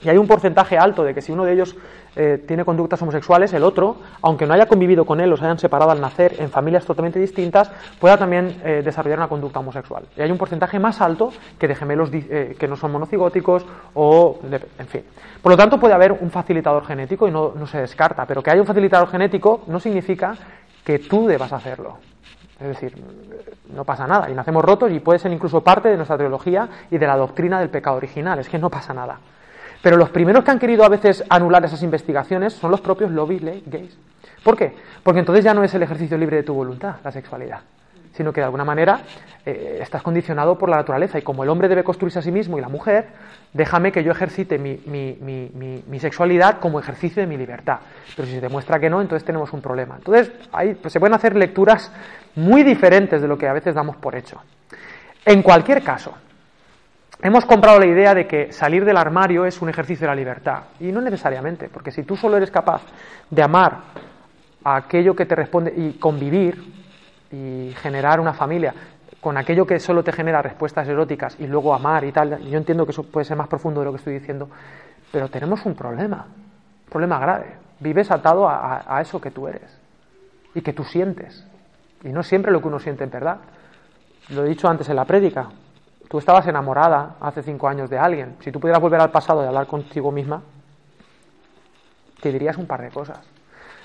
y hay un porcentaje alto de que si uno de ellos eh, tiene conductas homosexuales, el otro, aunque no haya convivido con él, los hayan separado al nacer en familias totalmente distintas, pueda también eh, desarrollar una conducta homosexual. Y hay un porcentaje más alto que de gemelos eh, que no son monocigóticos o, en fin. Por lo tanto, puede haber un facilitador genético y no, no se descarta, pero que haya un facilitador genético no significa que tú debas hacerlo. Es decir, no pasa nada y nacemos rotos y puede ser incluso parte de nuestra teología y de la doctrina del pecado original. Es que no pasa nada. Pero los primeros que han querido a veces anular esas investigaciones son los propios lobbies gays. ¿Por qué? Porque entonces ya no es el ejercicio libre de tu voluntad, la sexualidad, sino que de alguna manera eh, estás condicionado por la naturaleza y como el hombre debe construirse a sí mismo y la mujer, déjame que yo ejercite mi, mi, mi, mi sexualidad como ejercicio de mi libertad. Pero si se demuestra que no, entonces tenemos un problema. Entonces ahí pues, se pueden hacer lecturas muy diferentes de lo que a veces damos por hecho. En cualquier caso, hemos comprado la idea de que salir del armario es un ejercicio de la libertad. Y no necesariamente, porque si tú solo eres capaz de amar a aquello que te responde y convivir y generar una familia con aquello que solo te genera respuestas eróticas y luego amar y tal, yo entiendo que eso puede ser más profundo de lo que estoy diciendo, pero tenemos un problema, un problema grave. Vives atado a, eso que tú eres y que tú sientes. Y no siempre lo que uno siente en verdad. Lo he dicho antes en la prédica. Tú estabas enamorada hace cinco años de alguien. Si tú pudieras volver al pasado y hablar contigo misma, te dirías un par de cosas.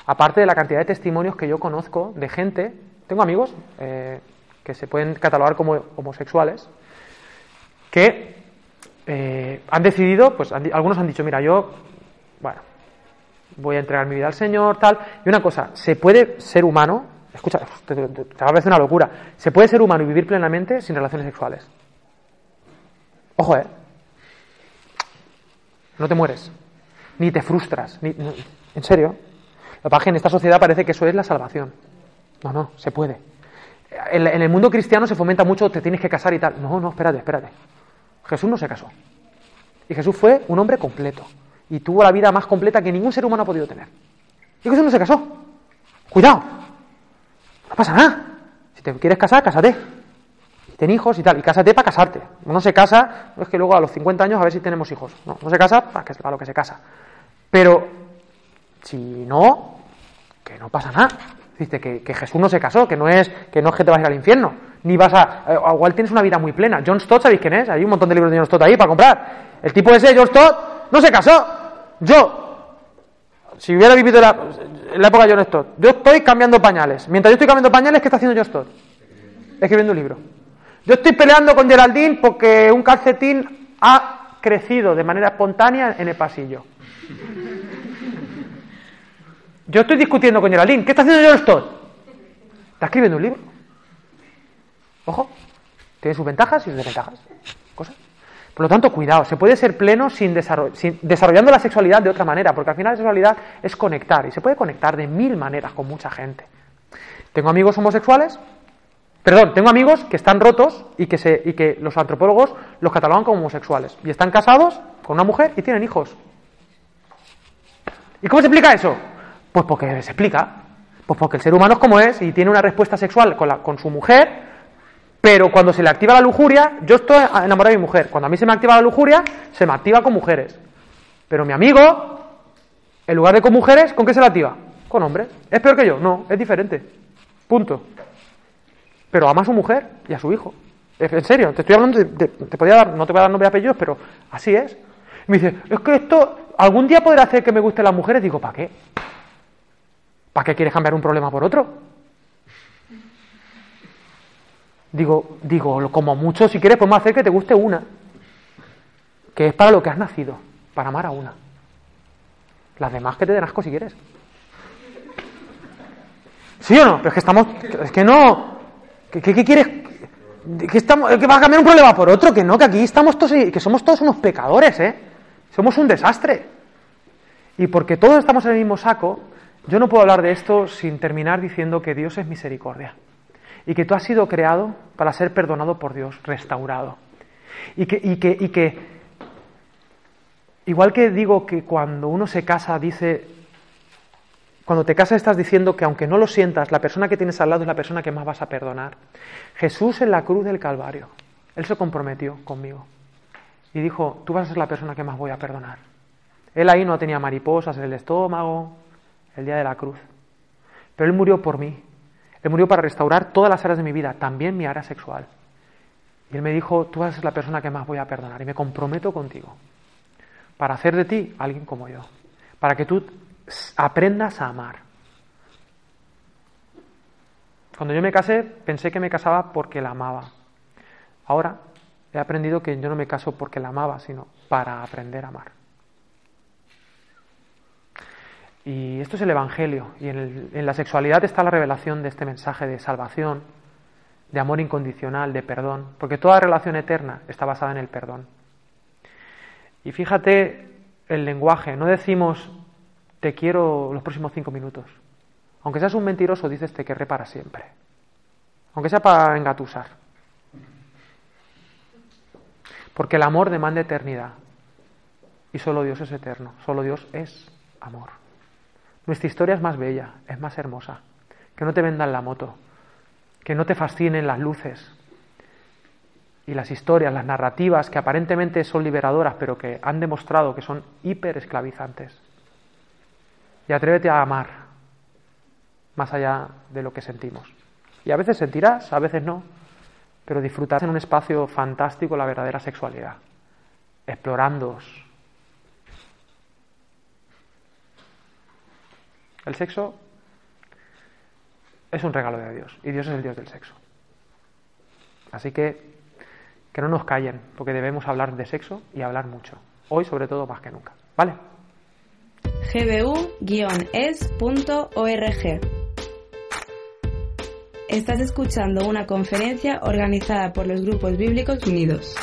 Aparte de la cantidad de testimonios que yo conozco de gente, tengo amigos eh, que se pueden catalogar como homosexuales, que eh, han decidido, pues algunos han dicho, mira, yo, bueno, voy a entregar mi vida al Señor, tal. Y una cosa, se puede ser humano Escucha, te, te, te va a parecer una locura. Se puede ser humano y vivir plenamente sin relaciones sexuales. Ojo, ¿eh? No te mueres. Ni te frustras. Ni, no, en serio. Lo que en esta sociedad parece que eso es la salvación. No, no, se puede. En, en el mundo cristiano se fomenta mucho, te tienes que casar y tal. No, no, espérate, espérate. Jesús no se casó. Y Jesús fue un hombre completo. Y tuvo la vida más completa que ningún ser humano ha podido tener. Y Jesús no se casó. Cuidado. No pasa nada. Si te quieres casar, cásate. Ten hijos y tal. Y cásate para casarte. Uno se casa, no es que luego a los 50 años a ver si tenemos hijos. No, no se casa para, que, para lo que se casa. Pero si no, que no pasa nada. Dice que, que, Jesús no se casó, que no es que no es que te vas a ir al infierno, ni vas a. Eh, igual tienes una vida muy plena. John Stott, ¿sabéis quién es? Hay un montón de libros de John Stott ahí para comprar. El tipo ese, John Stott, no se casó. Yo, si hubiera vivido la, la época de John Stott, yo estoy cambiando pañales. Mientras yo estoy cambiando pañales, ¿qué está haciendo John Stott? Escribiendo un libro. Yo estoy peleando con Geraldine porque un calcetín ha crecido de manera espontánea en el pasillo. Yo estoy discutiendo con Geraldine. ¿Qué está haciendo John Stott? Está escribiendo un libro. Ojo, tiene sus ventajas y sus desventajas. Cosas. Por lo tanto, cuidado, se puede ser pleno sin, desarroll sin desarrollando la sexualidad de otra manera, porque al final la sexualidad es conectar y se puede conectar de mil maneras con mucha gente. Tengo amigos homosexuales, perdón, tengo amigos que están rotos y que, se, y que los antropólogos los catalogan como homosexuales y están casados con una mujer y tienen hijos. ¿Y cómo se explica eso? Pues porque se explica. Pues porque el ser humano es como es y tiene una respuesta sexual con, con su mujer pero cuando se le activa la lujuria, yo estoy enamorado de mi mujer. Cuando a mí se me activa la lujuria, se me activa con mujeres. Pero mi amigo, en lugar de con mujeres, ¿con qué se la activa? Con hombres. ¿Es peor que yo? No, es diferente. Punto. Pero ama a su mujer y a su hijo. En serio, te estoy hablando, de, de, te podía dar, no te voy a dar nombre y apellidos, pero así es. Me dice, es que esto algún día podrá hacer que me gusten las mujeres. Digo, ¿para qué? ¿Para qué quieres cambiar un problema por otro? Digo, digo, como mucho, si quieres, podemos hacer que te guste una, que es para lo que has nacido, para amar a una. Las demás que te den asco si quieres. ¿Sí o no? Pero es que estamos, es que no, ¿qué, qué, qué quieres? Que, estamos, que vas a cambiar un problema por otro, que no, que aquí estamos todos, que somos todos unos pecadores, ¿eh? Somos un desastre. Y porque todos estamos en el mismo saco, yo no puedo hablar de esto sin terminar diciendo que Dios es misericordia y que tú has sido creado para ser perdonado por Dios, restaurado. Y que, y que, y que igual que digo que cuando uno se casa dice, cuando te casas estás diciendo que aunque no lo sientas, la persona que tienes al lado es la persona que más vas a perdonar. Jesús en la cruz del Calvario, Él se comprometió conmigo y dijo, tú vas a ser la persona que más voy a perdonar. Él ahí no tenía mariposas en el estómago, el día de la cruz, pero Él murió por mí él murió para restaurar todas las áreas de mi vida, también mi área sexual. Y Él me dijo, tú vas a ser la persona que más voy a perdonar y me comprometo contigo para hacer de ti alguien como yo, para que tú aprendas a amar. Cuando yo me casé, pensé que me casaba porque la amaba. Ahora he aprendido que yo no me caso porque la amaba, sino para aprender a amar. Y esto es el Evangelio. Y en, la sexualidad está la revelación de este mensaje de salvación, de amor incondicional, de perdón. Porque toda relación eterna está basada en el perdón. Y fíjate el lenguaje. No decimos te quiero los próximos cinco minutos. Aunque seas un mentiroso, dices te querré para siempre. Aunque sea para engatusar. Porque el amor demanda eternidad. Y solo Dios es eterno. Solo Dios es amor. Nuestra historia es más bella, es más hermosa. Que no te vendan la moto. Que no te fascinen las luces. Y las historias, las narrativas que aparentemente son liberadoras, pero que han demostrado que son hiper esclavizantes. Y atrévete a amar más allá de lo que sentimos. Y a veces sentirás, a veces no, pero disfrutarás en un espacio fantástico la verdadera sexualidad, explorándoos. El sexo es un regalo de Dios y Dios es el Dios del sexo. Así que que no nos callen, porque debemos hablar de sexo y hablar mucho. Hoy, sobre todo, más que nunca. ¿Vale? gbu-es.org. Estás escuchando una conferencia organizada por los Grupos Bíblicos Unidos.